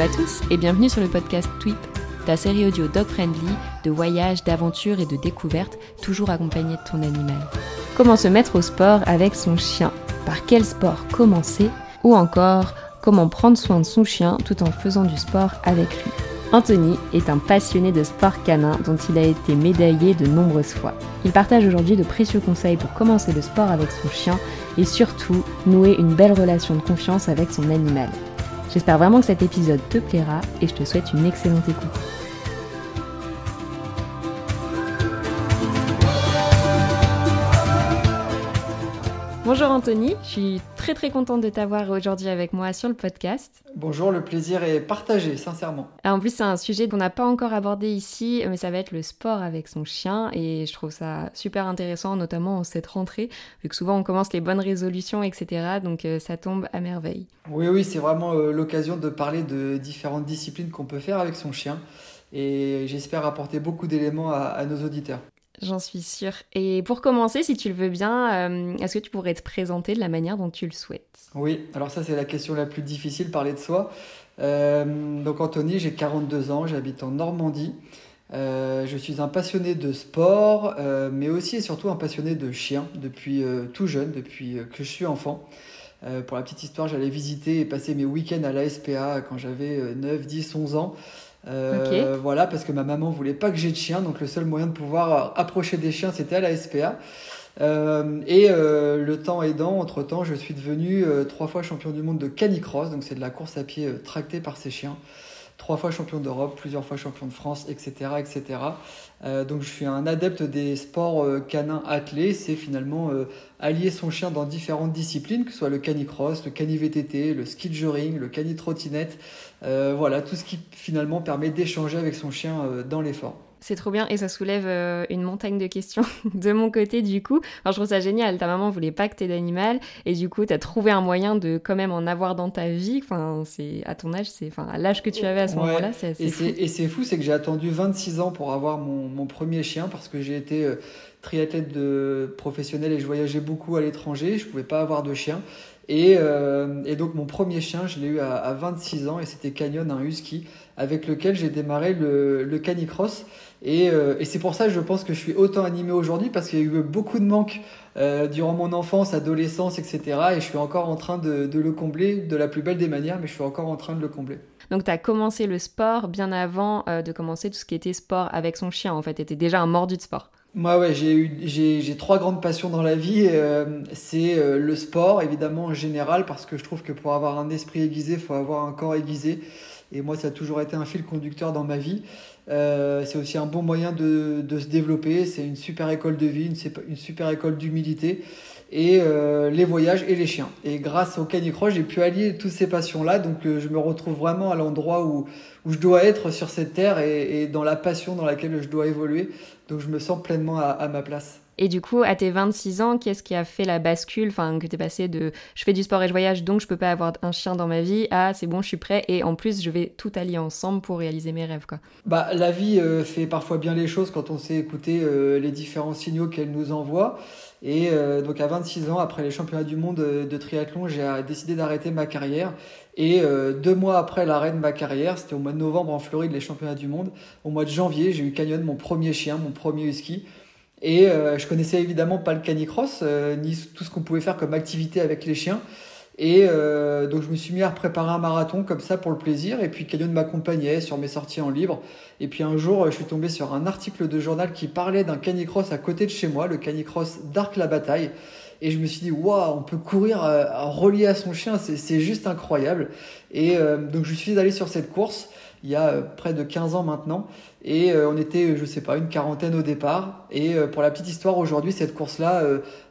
Hello à tous et bienvenue sur le podcast Tweep, ta série audio dog friendly de voyages, d'aventures et de découvertes, toujours accompagnée de ton animal. Comment se mettre au sport avec son chien? Par quel sport commencer? Ou encore, comment prendre soin de son chien tout en faisant du sport avec lui? Anthony est un passionné de sport canin dont il a été médaillé de nombreuses fois. Il partage aujourd'hui de précieux conseils pour commencer le sport avec son chien et surtout nouer une belle relation de confiance avec son animal. J'espère vraiment que cet épisode te plaira et je te souhaite une excellente écoute. Bonjour Anthony, je suis très très contente de t'avoir aujourd'hui avec moi sur le podcast. Bonjour, le plaisir est partagé, sincèrement. en plus, c'est un sujet qu'on n'a pas encore abordé ici, mais ça va être le sport avec son chien et je trouve ça super intéressant, notamment en cette rentrée, vu que souvent on commence les bonnes résolutions, etc. Donc euh, ça tombe à merveille. Oui, oui, c'est vraiment euh, l'occasion de parler de différentes disciplines qu'on peut faire avec son chien et j'espère apporter beaucoup d'éléments à nos auditeurs. J'en suis sûre. Et pour commencer, si tu le veux bien, euh, est-ce que tu pourrais te présenter de la manière dont tu le souhaites? Oui, alors ça c'est la question la plus difficile, parler de soi. Euh, donc Anthony, j'ai 42 ans, j'habite en Normandie. Euh, je suis un passionné de sport, mais aussi et surtout un passionné de chiens depuis tout jeune, depuis que je suis enfant. pour la petite histoire, j'allais visiter et passer mes week-ends à l'ASPA quand j'avais 9, 10, 11 ans. Euh, voilà, parce que ma maman voulait pas que j'ai de chien, donc le seul moyen de pouvoir approcher des chiens, c'était à la SPA. Euh, et euh, le temps aidant, entre temps, je suis devenu trois fois champion du monde de canicross, donc c'est de la course à pied tractée par ces chiens trois fois champion d'Europe, plusieurs fois champion de France, etc. etc. Euh, donc je suis un adepte des sports euh, canins attelés, c'est finalement euh, allier son chien dans différentes disciplines, que ce soit le canicross, le cani-VTT, le ski le cani-trottinette, voilà, tout ce qui finalement permet d'échanger avec son chien dans l'effort. C'est trop bien et ça soulève euh, une montagne de questions de mon côté du coup. Je trouve ça génial, ta maman voulait pas que t'aies d'animal et du coup tu as trouvé un moyen de quand même en avoir dans ta vie. Enfin, c'est à ton âge, c'est enfin à l'âge que tu avais à ce moment-là, c'est assez. Et c'est fou, c'est que j'ai attendu 26 ans pour avoir mon, mon premier chien parce que j'ai été euh, triathlète de professionnel et je voyageais beaucoup à l'étranger, je pouvais pas avoir de chien. Et, euh, et, donc mon premier chien, je l'ai eu à, à, 26 ans et c'était Canyon, un husky, avec lequel j'ai démarré le, le canicross. Et, euh, et c'est pour ça que je pense que je suis autant animé aujourd'hui parce qu'il y a eu beaucoup de manques euh, durant mon enfance, adolescence, etc. Et je suis encore en train de, de, le combler de la plus belle des manières, mais je suis encore en train de le combler. Donc tu as commencé le sport bien avant euh, de commencer tout ce qui était sport avec son chien en fait. Tu étais déjà un mordu de sport. Moi, ouais, j'ai eu, j'ai, trois grandes passions dans la vie. Euh, c'est euh, le sport, évidemment, en général, parce que je trouve que pour avoir un esprit aiguisé, il faut avoir un corps aiguisé. Et moi, ça a toujours été un fil conducteur dans ma vie. Euh, c'est aussi un bon moyen de, de se développer. C'est une super école de vie, une, une super école d'humilité. Et euh, les voyages et les chiens. Et grâce au canicross, j'ai pu allier toutes ces passions-là. Donc euh, je me retrouve vraiment à l'endroit où, où je dois être sur cette terre et, et, dans la passion dans laquelle je dois évoluer. Donc je me sens pleinement à, à ma place. Et du coup, à tes 26 ans, qu'est-ce qui a fait la bascule? Enfin, que tu es passé de je fais du sport et je voyage, donc je peux pas avoir un chien dans ma vie à c'est bon, je suis prêt et en plus, je vais tout allier ensemble pour réaliser mes rêves. Quoi. Bah, la vie euh, fait parfois bien les choses quand on sait écouter euh, les différents signaux qu'elle nous envoie. Et euh, donc à 26 ans, après les championnats du monde de triathlon, j'ai décidé d'arrêter ma carrière. Et deux mois après l'arrêt de ma carrière, c'était au mois de novembre en Floride, les championnats du monde, au mois de janvier, j'ai eu Canyon, mon premier chien, mon premier husky. Et euh, je connaissais évidemment pas le canicross, euh, ni tout ce qu'on pouvait faire comme activité avec les chiens. Et euh, donc je me suis mis à préparer un marathon comme ça pour le plaisir. Et puis Canyon m'accompagnait sur mes sorties en libre. Et puis un jour, je suis tombé sur un article de journal qui parlait d'un canicross à côté de chez moi, le canicross d'Arc la Bataille. Et je me suis dit, waouh, on peut courir à, relier à son chien, c'est juste incroyable. Et donc je suis allé sur cette course il y a près de 15 ans maintenant. Et euh, on était, je sais pas, une quarantaine au départ. Et euh, pour la petite histoire, aujourd'hui, cette course-là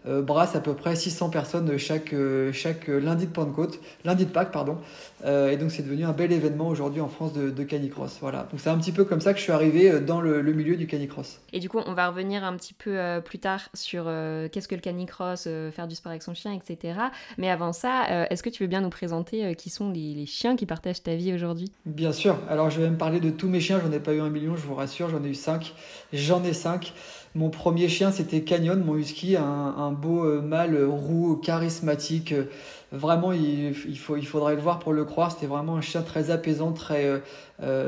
euh, brasse à peu près 600 personnes chaque, chaque lundi de Pentecôte, lundi de Pâques, pardon. et donc, c'est devenu un bel événement aujourd'hui en France de, de canicross. Voilà. Donc, c'est un petit peu comme ça que je suis arrivé dans le, le, milieu du canicross. Et du coup, on va revenir un petit peu plus tard sur qu'est-ce que le canicross, faire du sport avec son chien, etc. Mais avant ça, est-ce que tu veux bien nous présenter qui sont les, les chiens qui partagent ta vie aujourd'hui? Bien sûr. Alors, je vais me parler de tous mes chiens. J'en ai pas eu un million je vous rassure, j'en ai eu 5. J'en ai 5. Mon premier chien, c'était Canyon, mon husky, un, beau euh, mâle roux, charismatique. Vraiment, il, faut, il faudrait le voir pour le croire. C'était vraiment un chien très apaisant, très.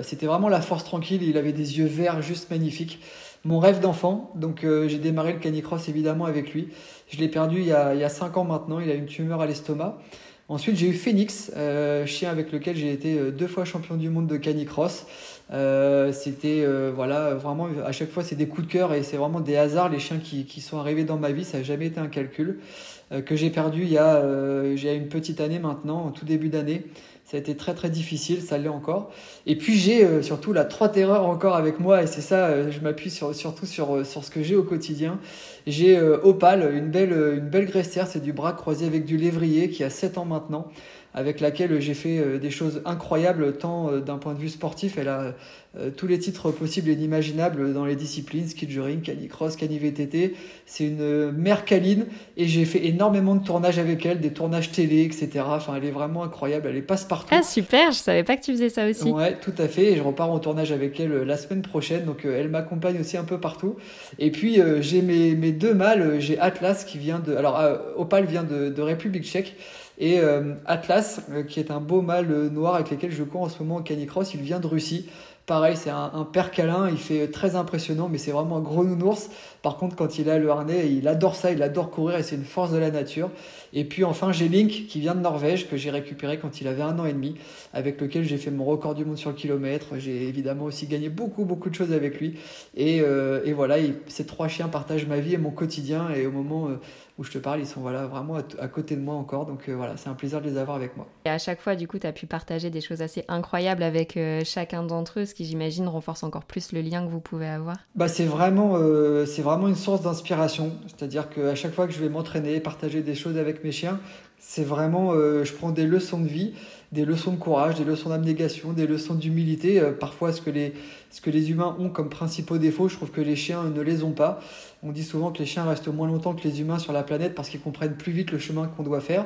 c'était vraiment la force tranquille. Il avait des yeux verts juste magnifiques mon rêve d'enfant. Donc euh, j'ai démarré le canicross évidemment avec lui. Je l'ai perdu il y, a, il 5 ans maintenant, il a une tumeur à l'estomac. Ensuite j'ai eu Phoenix, euh, chien avec lequel j'ai été euh, deux fois champion du monde de canicross. C'était voilà vraiment à chaque fois c'est des coups de cœur et c'est vraiment des hasards les chiens qui, qui, sont arrivés dans ma vie, ça n'a jamais été un calcul. que j'ai perdu il y, a, a une petite année maintenant, en tout début d'année. Ça a été très très difficile, ça l'est encore. Et puis j'ai euh, surtout la trois terreurs encore avec moi, et c'est ça, euh, je m'appuie sur, surtout sur, euh, sur ce que j'ai au quotidien. J'ai Opal, une belle, une belle c'est du bras croisé avec du lévrier qui a 7 ans maintenant avec laquelle j'ai fait euh, des choses incroyables, tant euh, d'un point de vue sportif, elle a euh, tous les titres possibles et inimaginables dans les disciplines, ski juring, canicross, cani-VTT. C'est une mère câline et j'ai fait énormément de tournages avec elle, des tournages télé, etc. Enfin, elle est vraiment incroyable, elle est passe-partout. Ah super, je savais pas que tu faisais ça aussi. Ouais, tout à fait. Et je repars en tournage avec elle la semaine prochaine, donc elle m'accompagne aussi un peu partout. Et puis j'ai mes, mes, deux mâles, j'ai Atlas qui vient de... Alors Opal vient de, de République tchèque. Et euh, Atlas, euh, qui est un beau mâle euh, noir avec lequel je cours en ce moment au canicross, il vient de Russie. Pareil, c'est un, un, père câlin, il fait très impressionnant, mais c'est vraiment un gros nounours. Par contre, quand il a le harnais, il adore ça, il adore courir et c'est une force de la nature. Et puis enfin, j'ai Link qui vient de Norvège, que j'ai récupéré quand il avait un an et demi, avec lequel j'ai fait mon record du monde sur le kilomètre. J'ai évidemment aussi gagné beaucoup, beaucoup de choses avec lui. Et, et voilà, ces trois chiens partagent ma vie et mon quotidien. Et au moment où je te parle, ils sont voilà, vraiment à, côté de moi encore. Donc euh, voilà, c'est un plaisir de les avoir avec moi. Et à chaque fois, du coup, tu as pu partager des choses assez incroyables avec euh, chacun d'entre eux, ce qui, j'imagine, renforce encore plus le lien que vous pouvez avoir. Bah, c'est vraiment, euh, c'est vraiment une source d'inspiration. C'est-à-dire qu'à chaque fois que je vais m'entraîner, partager des choses avec mes chiens, c'est vraiment, je prends des leçons de vie des leçons de courage, des leçons d'abnégation, des leçons d'humilité. parfois, ce que, les, ce que les humains ont comme principaux défauts, je trouve que les chiens ne les ont pas. On dit souvent que les chiens restent moins longtemps que les humains sur la planète parce qu'ils comprennent plus vite le chemin qu'on doit faire.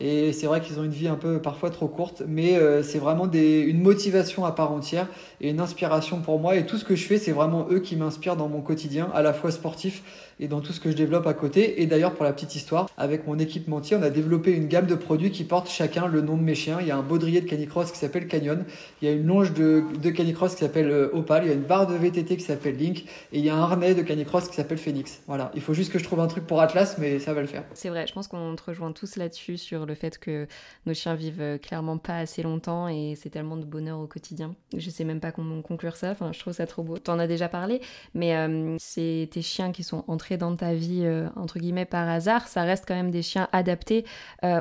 Et c'est vrai qu'ils ont une vie un peu parfois trop courte, mais euh, c'est vraiment des, une motivation à part entière et une inspiration pour moi. Et tout ce que je fais, c'est vraiment eux qui m'inspirent dans mon quotidien, à la fois sportif et dans tout ce que je développe à côté. Et d'ailleurs, pour la petite histoire, avec mon équipementier, on a développé une gamme de produits qui portent chacun le nom de mes chiens. Il y a un baudrier de canicross qui s'appelle Canyon, il y a une longe de, de canicross qui s'appelle euh, Opal, il y a une barre de VTT qui s'appelle Link, et il y a un harnais de canicross qui s'appelle Phoenix. Voilà, il faut juste que je trouve un truc pour Atlas, mais ça va le faire. C'est vrai, je pense qu'on te rejoint tous là-dessus sur fait que nos chiens vivent euh, clairement pas assez longtemps et c'est tellement de bonheur au quotidien. Je sais même pas comment conclure ça, enfin, je trouve ça trop beau. T'en as déjà parlé, mais euh, c'est tes chiens qui sont entrés dans ta vie, entre guillemets, par hasard. Ça reste quand même des chiens adaptés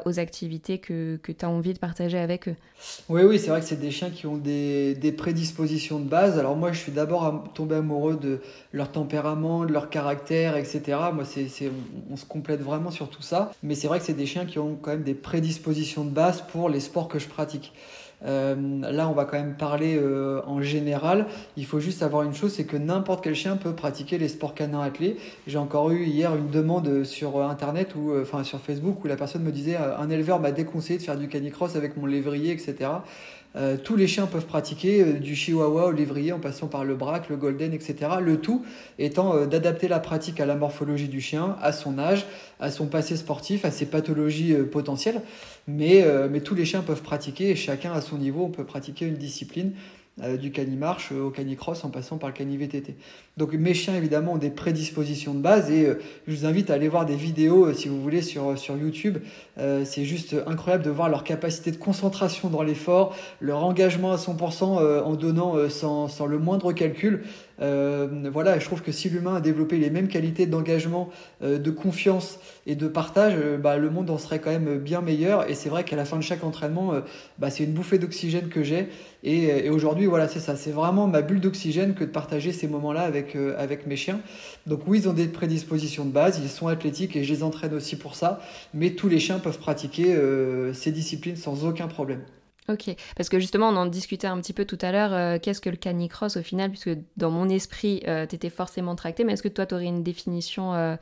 aux activités que, que tu as envie de partager avec eux. Oui, oui, c'est vrai que c'est des chiens qui ont des, des, prédispositions de base. Alors moi, je suis d'abord tombé amoureux de leur tempérament, de leur caractère, etc. Moi, c'est, on, se complète vraiment sur tout ça. Mais c'est vrai que c'est des chiens qui ont quand même des prédispositions de base pour les sports que je pratique. Euh, là, on va quand même parler euh, en général. Il faut juste savoir une chose, c'est que n'importe quel chien peut pratiquer les sports canins attelés. J'ai encore eu hier une demande sur Internet ou euh, enfin sur Facebook où la personne me disait un éleveur m'a déconseillé de faire du canicross avec mon lévrier, etc. Euh, tous les chiens peuvent pratiquer euh, du chihuahua au lévrier en passant par le braque, le golden, etc. Le tout étant euh, d'adapter la pratique à la morphologie du chien, à son âge, à son passé sportif, à ses pathologies potentielles. Mais, mais tous les chiens peuvent pratiquer et chacun à son niveau, on peut pratiquer une discipline euh, du cani-marche au cani-cross en passant par le cani-VTT. Donc mes chiens évidemment ont des prédispositions de base et euh, je vous invite à aller voir des vidéos euh, si vous voulez sur, sur YouTube. c'est juste incroyable de voir leur capacité de concentration dans l'effort, leur engagement à 100% en donnant sans, sans, le moindre calcul. voilà, je trouve que si l'humain a développé les mêmes qualités d'engagement, de confiance et de partage, bah, le monde en serait quand même bien meilleur. Et c'est vrai qu'à la fin de chaque entraînement, bah, c'est une bouffée d'oxygène que j'ai. Et, et aujourd'hui, voilà, c'est ça. C'est vraiment ma bulle d'oxygène que de partager ces moments-là avec, euh, avec mes chiens. Donc oui, ils ont des prédispositions de base, ils sont athlétiques et je les entraîne aussi pour ça. Mais tous les chiens peuvent pratiquer euh, ces disciplines sans aucun problème. Ok, parce que justement, on en discutait un petit peu tout à l'heure. Euh, qu'est-ce que le canicross au final Puisque dans mon esprit, tu étais forcément tracté, mais est-ce que toi, tu aurais une définition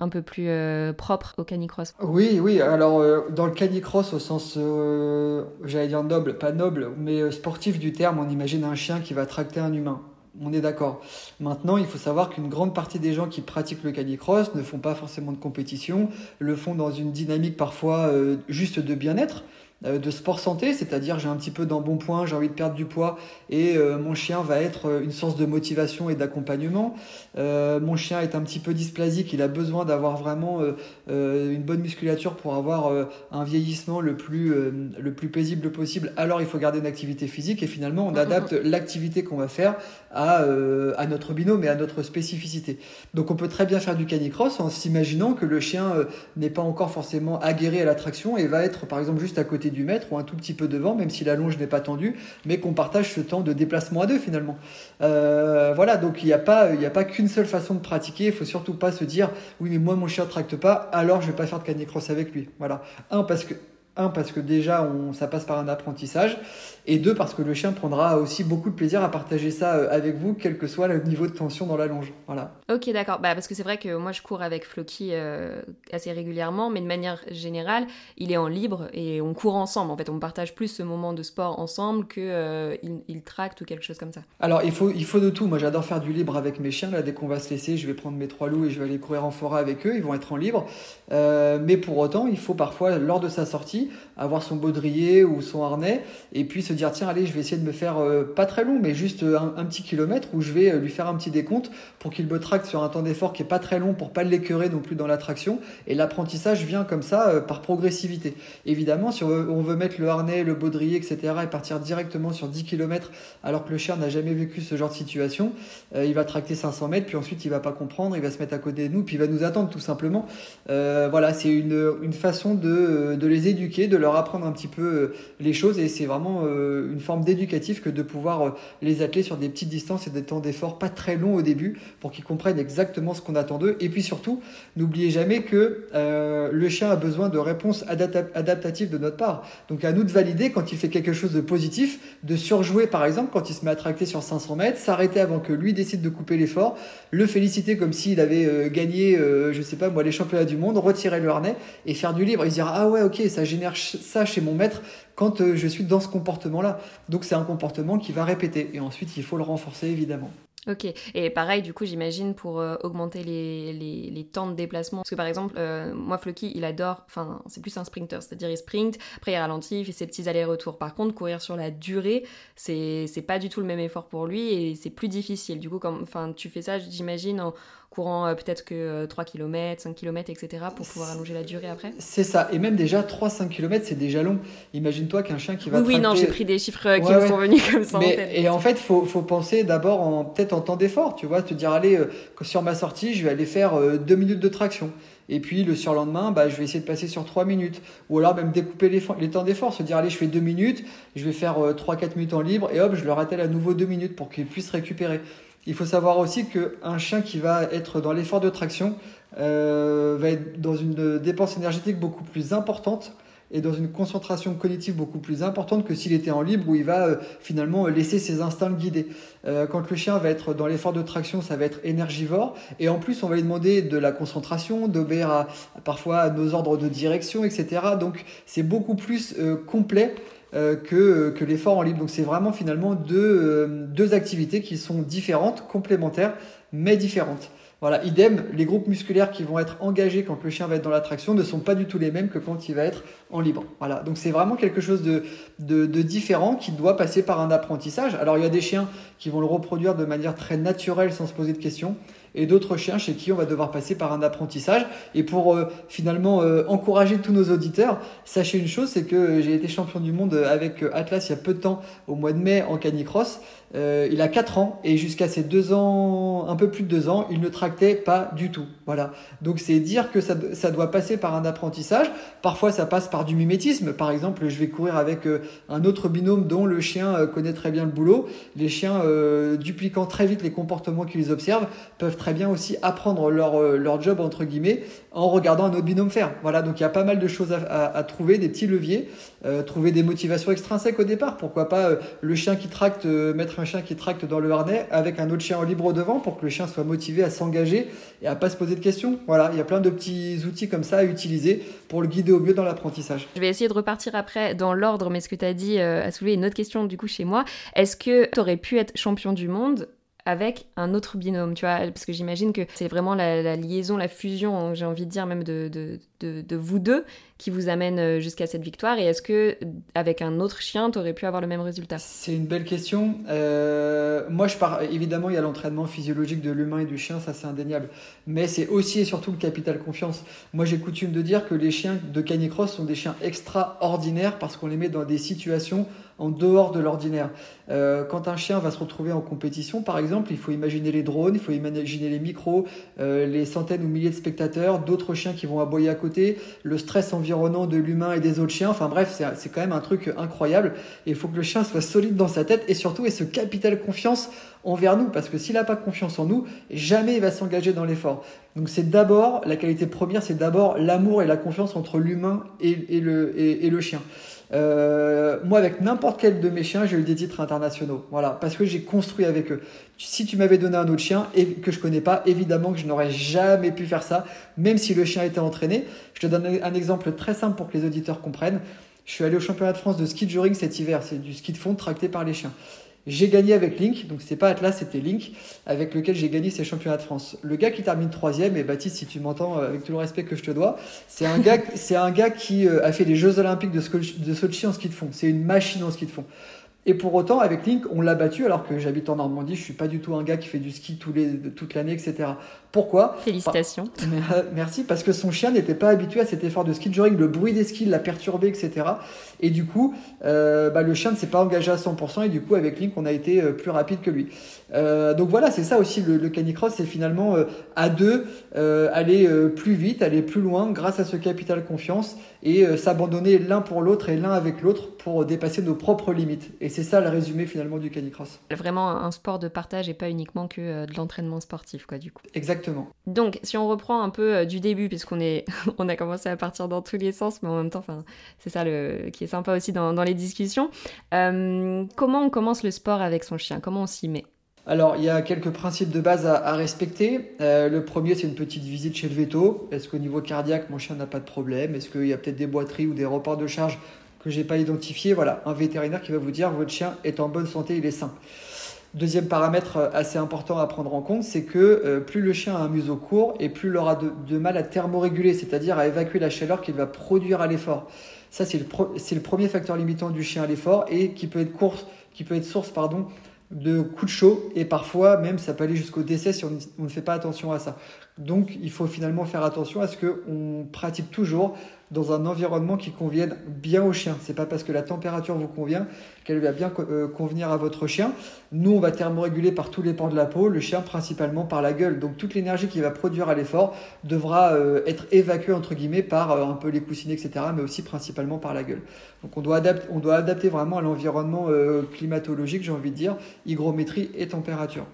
un peu plus euh, propre au canicross. Oui, oui. Alors, euh, dans le canicross, au sens, euh, j'allais dire noble, pas noble, mais sportif du terme, on imagine un chien qui va tracter un humain. On est d'accord. Maintenant, il faut savoir qu'une grande partie des gens qui pratiquent le canicross ne font pas forcément de compétition, le font dans une dynamique parfois juste de bien-être. Euh, de sport santé, c'est-à-dire j'ai un petit peu d'embonpoint, j'ai envie de perdre du poids et euh, mon chien va être euh, une source de motivation et d'accompagnement. mon chien est un petit peu dysplasique, il a besoin d'avoir vraiment une bonne musculature pour avoir un vieillissement le plus, le plus paisible possible. Alors il faut garder une activité physique et finalement on adapte l'activité qu'on va faire à, à notre binôme et à notre spécificité. Donc on peut très bien faire du canicross en s'imaginant que le chien n'est pas encore forcément aguerri à l'attraction et va être par exemple juste à côté du mètre ou un tout petit peu devant, même si la longe n'est pas tendue, mais qu'on partage ce temps de déplacement à deux finalement. Euh, voilà, donc il n'y a pas, il a pas qu'une seule façon de pratiquer. Il faut surtout pas se dire, oui, mais moi mon chien ne tracte pas, alors je vais pas faire de canicross avec lui. Voilà. Un, parce que un, parce que déjà, on, ça passe par un apprentissage. Et deux, parce que le chien prendra aussi beaucoup de plaisir à partager ça euh, avec vous, quel que soit le niveau de tension dans la longe. Voilà. Ok, d'accord. Bah, parce que c'est vrai que moi, je cours avec Floki euh, assez régulièrement, mais de manière générale, il est en libre et on court ensemble. En fait, on partage plus ce moment de sport ensemble qu'il euh, il tracte ou quelque chose comme ça. Alors, il faut, il faut de tout. Moi, j'adore faire du libre avec mes chiens. Là, dès qu'on va se laisser, je vais prendre mes trois loups et je vais aller courir en forêt avec eux. Ils vont être en libre. mais pour autant, il faut parfois, lors de sa sortie, avoir son baudrier ou son harnais et puis se dire tiens allez je vais essayer de me faire euh, pas très long mais juste euh, un, petit kilomètre où je vais euh, lui faire un petit décompte pour qu'il me tracte sur un temps d'effort qui est pas très long pour pas l'écœurer non plus dans l'attraction. Et l'apprentissage vient comme ça par progressivité. Évidemment si on veut, mettre le harnais le baudrier etc et partir directement sur 10 km alors que le chien n'a jamais vécu ce genre de situation il va tracter 500 mètres puis ensuite il va pas comprendre il va se mettre à côté de nous puis il va nous attendre tout simplement. Voilà c'est une, une façon de, de les éduquer de leur apprendre un petit peu les choses et c'est vraiment une forme d'éducatif que de pouvoir euh, les atteler sur des petites distances et des temps d'effort pas très longs au début pour qu'ils comprennent exactement ce qu'on attend d'eux. Et puis surtout, n'oubliez jamais que euh, le chien a besoin de réponses adaptatives de notre part. Donc à nous de valider quand il fait quelque chose de positif, de surjouer par exemple quand il se met à tracter sur 500 mètres, s'arrêter avant que lui décide de couper l'effort, le féliciter comme s'il avait euh, gagné, je sais pas moi, les championnats du monde, retirer le harnais et faire du libre. Il se dira ah ouais ok ça génère ça chez mon maître quand euh, je suis dans ce comportement-là. Donc c'est un comportement qui va répéter. Et ensuite, il faut le renforcer, évidemment. Ok, et pareil, du coup, j'imagine pour euh, augmenter les, les, temps de déplacement. Parce que par exemple, euh, moi, Floki, il adore, enfin, c'est plus un sprinter, c'est-à-dire il sprint, après il ralentit, il fait ses petits allers-retours. Par contre, courir sur la durée, c'est pas du tout le même effort pour lui et c'est plus difficile. Du coup, comme, enfin, tu fais ça, j'imagine, en, courant euh, peut-être que 3 km, 5 km, etc. pour pouvoir allonger la durée après C'est ça. Et même déjà 3-5 km, c'est déjà long. Imagine-toi qu'un chien qui va. Oui, oui, non, j'ai pris des chiffres euh, qui me sont venus comme ça. Mais, et en fait, il faut, faut, penser d'abord en, peut-être en temps d'effort. Tu vois, te dire, allez, euh, sur ma sortie, je vais aller faire 2 minutes de traction. Et puis le surlendemain, bah, je vais essayer de passer sur 3 minutes. Ou alors même découper les, les temps d'effort, se dire allez, je fais 2 minutes, je vais faire 3-4 minutes en libre, et hop, je leur attelle à nouveau 2 minutes pour qu'ils puissent récupérer. Il faut savoir aussi qu'un chien qui va être dans l'effort de traction euh, va être dans une dépense énergétique beaucoup plus importante et dans une concentration cognitive beaucoup plus importante que s'il était en libre où il va euh, finalement laisser ses instincts le guider. Euh, quand le chien va être dans l'effort de traction, ça va être énergivore et en plus on va lui demander de la concentration, d'obéir à, parfois à nos ordres de direction, etc. Donc c'est beaucoup plus complet euh, que, que l'effort en libre. Donc c'est vraiment finalement deux, euh, deux activités qui sont différentes, complémentaires, mais différentes. Voilà, idem, les groupes musculaires qui vont être engagés quand le chien va être dans la traction ne sont pas du tout les mêmes que quand il va être en libre. Voilà, donc c'est vraiment quelque chose de, de, de, différent qui doit passer par un apprentissage. Alors il y a des chiens qui vont le reproduire de manière très naturelle sans se poser de questions et d'autres chiens chez qui on va devoir passer par un apprentissage. Et pour euh, finalement euh, encourager tous nos auditeurs, sachez une chose, c'est que j'ai été champion du monde avec euh, Atlas il y a peu de temps, au mois de mai en canicross. Il a 4 ans et jusqu'à ses 2 ans, un peu plus de 2 ans, il ne tractait pas du tout. Voilà. Donc c'est dire que ça, ça, doit passer par un apprentissage. Parfois ça passe par du mimétisme. Par exemple, je vais courir avec un autre binôme dont le chien connaît très bien le boulot. Les chiens dupliquant très vite les comportements qu'ils observent peuvent très bien aussi apprendre leur, euh, leur job, entre guillemets, en regardant un autre binôme faire. Voilà, donc il y a pas mal de choses à, trouver, des petits leviers, euh, trouver des motivations extrinsèques au départ. Pourquoi pas euh, le chien qui tracte, mettre un chien qui tracte dans le harnais avec un autre chien en libre devant pour que le chien soit motivé à s'engager et à pas se poser de questions. Voilà, il y a plein de petits outils comme ça à utiliser pour le guider au mieux dans l'apprentissage. Je vais essayer de repartir après dans l'ordre, mais ce que tu as dit a soulevé une autre question du coup chez moi. Est-ce que tu aurais pu être champion du monde avec un autre binôme, tu vois, parce que j'imagine que c'est vraiment la, liaison, la fusion, j'ai envie de dire même de, de, vous deux qui vous amène euh, jusqu'à cette victoire. Et est-ce que avec un autre chien, tu aurais pu avoir le même résultat? C'est une belle question. Euh, moi, je pars évidemment, il y a l'entraînement physiologique de l'humain et du chien, ça c'est indéniable. Mais c'est aussi et surtout le capital confiance. Moi, j'ai coutume de dire que les chiens de canicross sont des chiens extraordinaires parce qu'on les met dans des situations en dehors de l'ordinaire. Euh, quand un chien va se retrouver en compétition, par exemple, il faut imaginer les drones, il faut imaginer les micros, les centaines ou milliers de spectateurs, d'autres chiens qui vont aboyer à côté, le stress environnant de l'humain et des autres chiens. Enfin bref, c'est quand même un truc incroyable. Et il faut que le chien soit solide dans sa tête et surtout ait ce capital confiance envers nous, parce que s'il n'a pas confiance en nous, jamais il va s'engager dans l'effort. Donc c'est d'abord, la qualité première, c'est d'abord l'amour et la confiance entre l'humain et, le, et le chien. Euh, moi, avec n'importe quel de mes chiens, j'ai eu des titres internationaux. Voilà, parce que j'ai construit avec eux. Si tu m'avais donné un autre chien et que je connais pas, évidemment que je n'aurais jamais pu faire ça, même si le chien était entraîné. Je te donne un exemple très simple pour que les auditeurs comprennent. Je suis allé au championnat de France de ski de cet hiver. C'est du ski de fond tracté par les chiens. J'ai gagné avec Link, donc c'était pas Atlas, c'était Link, avec lequel j'ai gagné ces championnats de France. Le gars qui termine troisième, et Baptiste, si tu m'entends euh, avec tout le respect que je te dois, c'est un gars, c'est un gars qui euh, a fait les Jeux Olympiques de, de Sochi en ski de fond. C'est une machine en ski de fond. Et pour autant, avec Link, on l'a battu alors que j'habite en Normandie. Je suis pas du tout un gars qui fait du ski tous les, toute l'année, etc. Pourquoi? Félicitations. Euh, merci, parce que son chien n'était pas habitué à cet effort de ski joring. Le bruit des skis l'a perturbé, etc. Et du coup, euh, bah, le chien ne s'est pas engagé à 100%. Et du coup, avec Link, on a été euh, plus rapide que lui. Donc voilà, c'est ça aussi le, le canicross, c'est finalement à deux aller plus vite, aller plus loin grâce à ce capital confiance et s'abandonner l'un pour l'autre et l'un avec l'autre pour dépasser nos propres limites. Et c'est ça le résumé finalement du canicross. Vraiment un sport de partage et pas uniquement que euh, de l'entraînement sportif, quoi, du coup. Exactement. Donc, si on reprend un peu euh, du début, puisqu'on est, on a commencé à partir dans tous les sens, mais en même temps, enfin, c'est ça le, qui est sympa aussi dans, les discussions. Euh, comment on commence le sport avec son chien? Comment on s'y met? Alors, il y a quelques principes de base à, respecter. le premier, c'est une petite visite chez le veto. Est-ce qu'au niveau cardiaque, mon chien n'a pas de problème? Est-ce qu'il y a peut-être des boiteries ou des reports de charge que j'ai pas identifié, voilà, un vétérinaire qui va vous dire votre chien est en bonne santé, il est sain. Deuxième paramètre euh, assez important à prendre en compte, c'est que euh, plus le chien a un museau court et plus il aura de, mal à thermoréguler, c'est-à-dire à évacuer la chaleur qu'il va produire à l'effort. Ça, c'est le, premier facteur limitant du chien à l'effort et qui peut être, qui peut être source pardon, de coups de chaud et parfois même ça peut aller jusqu'au décès si on, on, ne fait pas attention à ça. Donc il faut finalement faire attention à ce qu'on pratique toujours dans un environnement qui convienne bien au chien. C'est pas parce que la température vous convient qu'elle va bien euh, convenir à votre chien. Nous, on va thermoréguler par tous les pans de la peau, le chien principalement par la gueule. Donc toute l'énergie qu'il va produire à l'effort devra euh, être évacuée entre guillemets par euh, un peu les coussinets, etc., mais aussi principalement par la gueule. Donc on doit, adapter, on doit adapter vraiment à l'environnement climatologique, j'ai envie de dire, hygrométrie et température.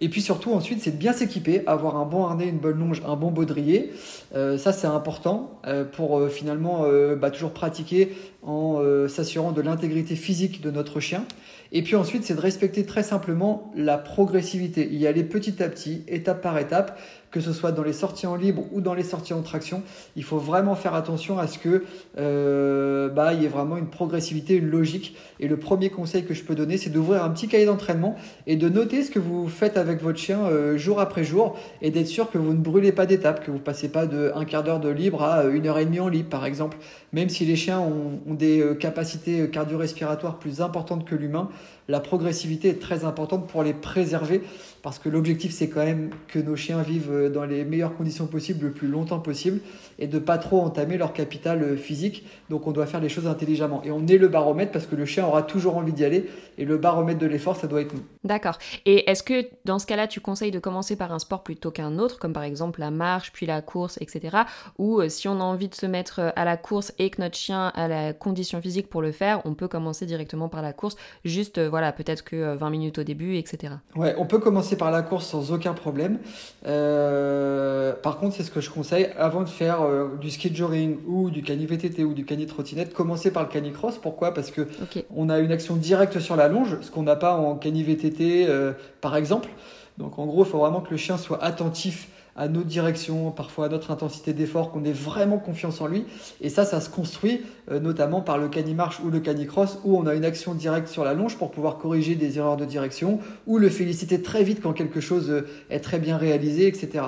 Et puis surtout ensuite, c'est de bien s'équiper, avoir un bon harnais, une bonne longe, un bon baudrier. Euh, ça, c'est important euh, pour euh, finalement bah, toujours pratiquer en s'assurant de l'intégrité physique de notre chien. Et puis ensuite, c'est de respecter très simplement la progressivité, y aller petit à petit, étape par étape que ce soit dans les sorties en libre ou dans les sorties en traction, il faut vraiment faire attention à ce que euh, bah, y ait vraiment une progressivité, une logique. Et le premier conseil que je peux donner, c'est d'ouvrir un petit cahier d'entraînement et de noter ce que vous faites avec votre chien euh, jour après jour et d'être sûr que vous ne brûlez pas d'étapes, que vous ne passez pas de un quart d'heure de libre à une heure et demie en libre, par exemple. Même si les chiens ont, ont des euh, capacités cardio-respiratoires plus importantes que l'humain, la progressivité est très importante pour les préserver parce que l'objectif c'est quand même que nos chiens vivent dans les meilleures conditions possibles le plus longtemps possible et de pas trop entamer leur capital physique. Donc on doit faire les choses intelligemment et on est le baromètre parce que le chien aura toujours envie d'y aller et le baromètre de l'effort ça doit être nous. D'accord. Et est-ce que dans ce cas-là tu conseilles de commencer par un sport plutôt qu'un autre comme par exemple la marche puis la course etc. Ou euh, si on a envie de se mettre euh, à la course et que notre chien a la condition physique pour le faire, on peut commencer directement par la course juste euh, voilà peut-être que 20 minutes au début etc. Ouais on peut commencer par la course sans aucun problème. Euh, par contre, c'est ce que je conseille avant de faire du ski joring ou du cani VTT ou du trottinette, commencer par le cani cross. Pourquoi? Parce que on a une action directe sur la longe, ce qu'on n'a pas en cani VTT euh, par exemple. Donc en gros, il faut vraiment que le chien soit attentif à notre direction, parfois à notre intensité d'effort, qu'on ait vraiment confiance en lui. Et ça, ça se construit euh, notamment par le canimarche ou le canicross, où on a une action directe sur la longe pour pouvoir corriger des erreurs de direction, ou le féliciter très vite quand quelque chose euh, est très bien réalisé, etc.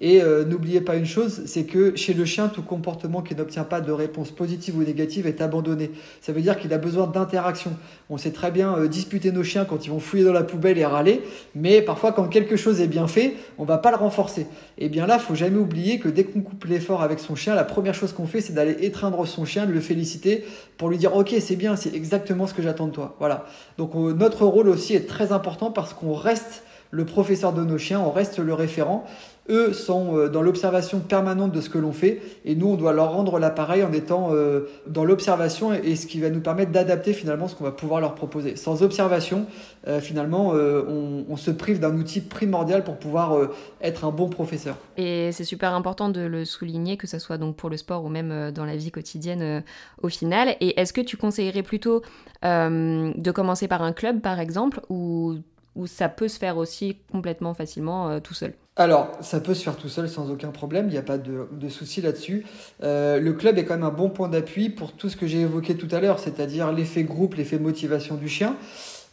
Et euh, n'oubliez pas une chose, c'est que chez le chien, tout comportement qui n'obtient pas de réponse positive ou négative est abandonné. Ça veut dire qu'il a besoin d'interaction. On sait très bien disputer nos chiens quand ils vont fouiller dans la poubelle et râler, mais parfois quand quelque chose est bien fait, on va pas le renforcer. Et bien là, faut jamais oublier que dès qu'on coupe l'effort avec son chien, la première chose qu'on fait, c'est d'aller étreindre son chien, de le féliciter pour lui dire OK, c'est bien, c'est exactement ce que j'attends de toi. Voilà. Donc euh, notre rôle aussi est très important parce qu'on reste le professeur de nos chiens, on reste le référent eux sont euh, dans l'observation permanente de ce que l'on fait et nous, on doit leur rendre l'appareil en étant euh, dans l'observation et ce qui va nous permettre d'adapter finalement ce qu'on va pouvoir leur proposer. Sans observation, euh, finalement, on, se prive d'un outil primordial pour pouvoir être un bon professeur. Et c'est super important de le souligner, que ce soit donc pour le sport ou même dans la vie quotidienne au final. Et est-ce que tu conseillerais plutôt de commencer par un club, par exemple, ou, ou ça peut se faire aussi complètement facilement tout seul alors, ça peut se faire tout seul sans aucun problème, il n'y a pas de, de souci là-dessus. Euh, le club est quand même un bon point d'appui pour tout ce que j'ai évoqué tout à l'heure, c'est-à-dire l'effet groupe, l'effet motivation du chien.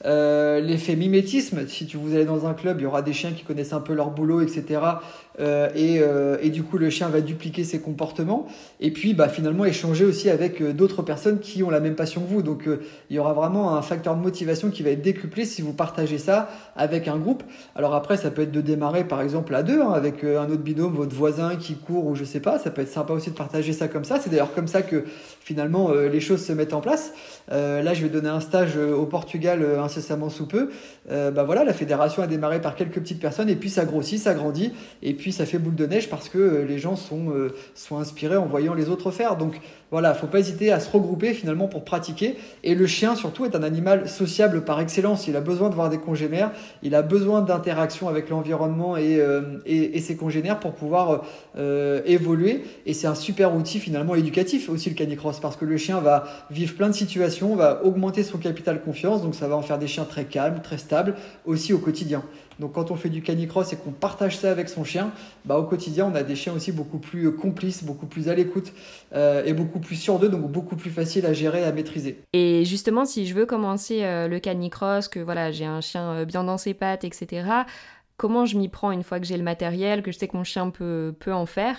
Euh, l'effet mimétisme, si tu vous allez dans un club, il y aura des chiens qui connaissent un peu leur boulot, etc. Euh, et, euh, et, du coup, le chien va dupliquer ses comportements. Et puis, bah, finalement, échanger aussi avec euh, d'autres personnes qui ont la même passion que vous. Donc, il y aura vraiment un facteur de motivation qui va être décuplé si vous partagez ça avec un groupe. Alors après, ça peut être de démarrer, par exemple, à deux, hein, avec un autre binôme, votre voisin qui court ou je sais pas. Ça peut être sympa aussi de partager ça comme ça. C'est d'ailleurs comme ça que finalement les choses se mettent en place. là, je vais donner un stage au Portugal incessamment sous peu, bah voilà, la fédération a démarré par quelques petites personnes et puis ça grossit, ça grandit et puis ça fait boule de neige parce que euh, les gens sont, euh, sont inspirés en voyant les autres faire. Donc voilà, faut pas hésiter à se regrouper finalement pour pratiquer. Et le chien surtout est un animal sociable par excellence. Il a besoin de voir des congénères, il a besoin d'interaction avec l'environnement et, et, ses congénères pour pouvoir évoluer. Et c'est un super outil finalement éducatif aussi le canicross parce que le chien va vivre plein de situations, va augmenter son capital confiance, donc ça va en faire des chiens très calmes, très stables, aussi au quotidien. Donc quand on fait du canicross et qu'on partage ça avec son chien, bah, au quotidien on a des chiens aussi beaucoup plus euh, complices, beaucoup plus à l'écoute euh, et beaucoup plus sûrs d'eux, donc beaucoup plus facile à gérer, à maîtriser. Et justement, si je veux commencer euh, le canicross, que voilà j'ai un chien bien dans ses pattes, etc. Comment je m'y prends une fois que j'ai le matériel, que je sais que mon chien peut, peut en faire?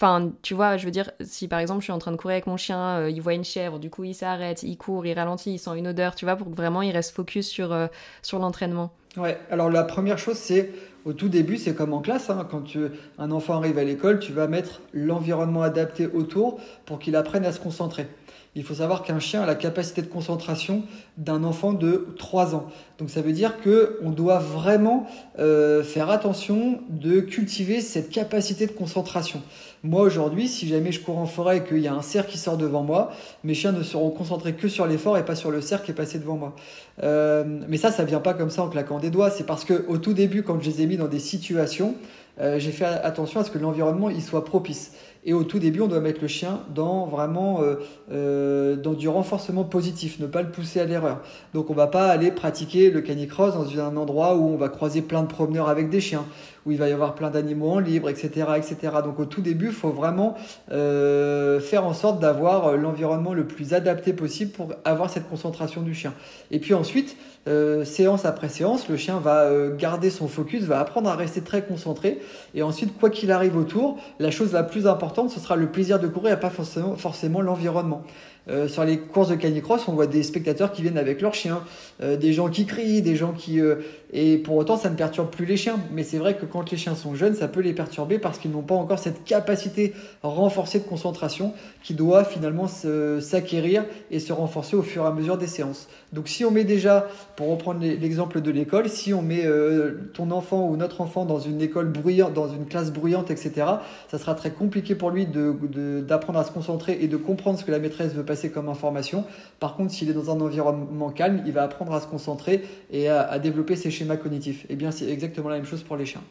Enfin, tu vois, je veux dire, si par exemple je suis en train de courir avec mon chien, euh, il voit une chèvre, du coup il s'arrête, il court, il ralentit, il sent une odeur, tu vois, pour que vraiment il reste focus sur, euh, sur l'entraînement. Ouais, alors la première chose, c'est au tout début, c'est comme en classe, hein, quand tu, un enfant arrive à l'école, tu vas mettre l'environnement adapté autour pour qu'il apprenne à se concentrer. Il faut savoir qu'un chien a la capacité de concentration d'un enfant de 3 ans. Donc ça veut dire qu'on doit vraiment euh, faire attention de cultiver cette capacité de concentration. Moi aujourd'hui, si jamais je cours en forêt et qu'il y a un cerf qui sort devant moi, mes chiens ne seront concentrés que sur l'effort et pas sur le cerf qui est passé devant moi. Euh, mais ça, ça vient pas comme ça en claquant des doigts. C'est parce que au tout début, quand je les ai mis dans des situations, euh, j'ai fait attention à ce que l'environnement il soit propice. Et au tout début, on doit mettre le chien dans vraiment euh, dans du renforcement positif, ne pas le pousser à l'erreur. Donc on va pas aller pratiquer le canicross dans un endroit où on va croiser plein de promeneurs avec des chiens, où il va y avoir plein d'animaux en libre, etc., etc. Donc au tout début, il faut vraiment euh, faire en sorte d'avoir l'environnement le plus adapté possible pour avoir cette concentration du chien. Et puis ensuite, euh, séance après séance, le chien va euh, garder son focus, va apprendre à rester très concentré. Et ensuite, quoi qu'il arrive autour, la chose la plus importante, ce sera le plaisir de courir et pas forcément, forcément l'environnement. Euh, sur les courses de canicross, on voit des spectateurs qui viennent avec leurs chiens, euh, des gens qui crient, des gens qui... Euh, et pour autant, ça ne perturbe plus les chiens. Mais c'est vrai que quand les chiens sont jeunes, ça peut les perturber parce qu'ils n'ont pas encore cette capacité renforcée de concentration qui doit finalement s'acquérir et se renforcer au fur et à mesure des séances. Donc si on met déjà, pour reprendre l'exemple de l'école, si on met ton enfant ou notre enfant dans une école bruyante, dans une classe bruyante, etc., ça sera très compliqué pour lui d'apprendre de, à se concentrer et de comprendre ce que la maîtresse veut passer comme information. Par contre, s'il est dans un environnement calme, il va apprendre à se concentrer et à, développer ses schémas cognitifs. Et eh bien, c'est exactement la même chose pour les chiens.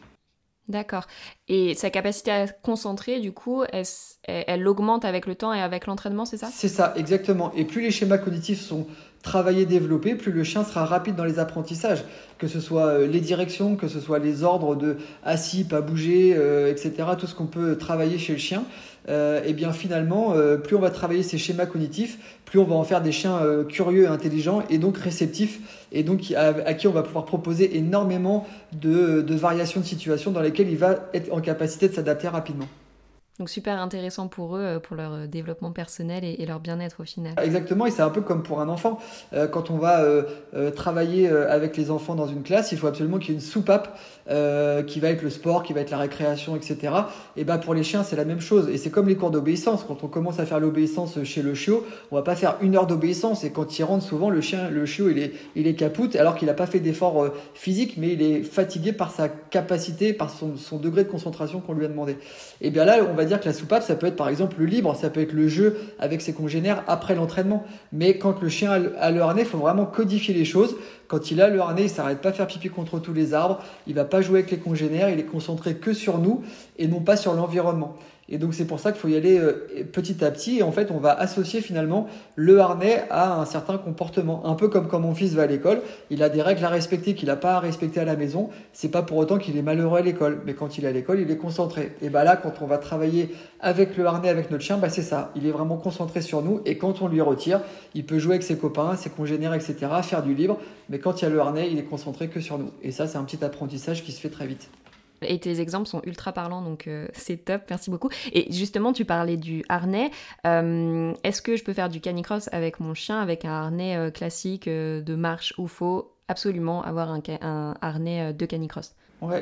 D'accord. Et sa capacité à se concentrer, du coup, elle, augmente avec le temps et avec l'entraînement, c'est ça? C'est ça, exactement. Et plus les schémas cognitifs sont travailler, développer, plus le chien sera rapide dans les apprentissages, que ce soit euh, les directions, que ce soit les ordres de assis, pas bouger, euh, etc., tout ce qu'on peut travailler chez le chien. Euh, et bien finalement, plus on va travailler ces schémas cognitifs, plus on va en faire des chiens curieux intelligents et donc réceptifs et donc à, qui on va pouvoir proposer énormément de, de variations de situations dans lesquelles il va être en capacité de s'adapter rapidement. Donc super intéressant pour eux, euh, pour leur euh, développement personnel et, leur bien-être au final. Exactement, et c'est un peu comme pour un enfant. Euh, quand on va travailler avec les enfants dans une classe, il faut absolument qu'il y ait une soupape qui va être le sport, qui va être la récréation, etc. Et bah pour les chiens, c'est la même chose. Et c'est comme les cours d'obéissance. Quand on commence à faire l'obéissance chez le chiot, on va pas faire une heure d'obéissance. Et quand il rentre, souvent le chien, le chiot, il est, il est capoute, alors qu'il n'a pas fait d'effort physique, mais il est fatigué par sa capacité, par son, son degré de concentration qu'on lui a demandé. Et bien là, on va dire que la soupape, ça peut être par exemple le libre, ça peut être le jeu avec ses congénères après l'entraînement. Mais quand le chien a le harnais, il faut vraiment codifier les choses. Quand il a le harnais, il s'arrête pas à faire pipi contre tous les arbres, il va pas jouer avec les congénères, il est concentré que sur nous et non pas sur l'environnement. Et donc c'est pour ça qu'il faut y aller euh, petit à petit. Et en fait, on va associer finalement le harnais à un certain comportement. Un peu comme quand mon fils va à l'école, il a des règles à respecter qu'il n'a pas à respecter à la maison. C'est pas pour autant qu'il est malheureux à l'école. Mais quand il est à l'école, il est concentré. Et bah là, quand on va travailler avec le harnais, avec notre chien, bah c'est ça. Il est vraiment concentré sur nous. Et quand on lui retire, il peut jouer avec ses copains, ses congénères, etc., faire du libre. Mais quand il y a le harnais, il est concentré que sur nous. Et ça, c'est un petit apprentissage qui se fait très vite. Et tes exemples sont ultra parlants, donc euh, c'est top, merci beaucoup. Et justement, tu parlais du harnais. Euh, est-ce que je peux faire du canicross avec mon chien, avec un harnais euh, classique de marche ou faut absolument avoir un, harnais de canicross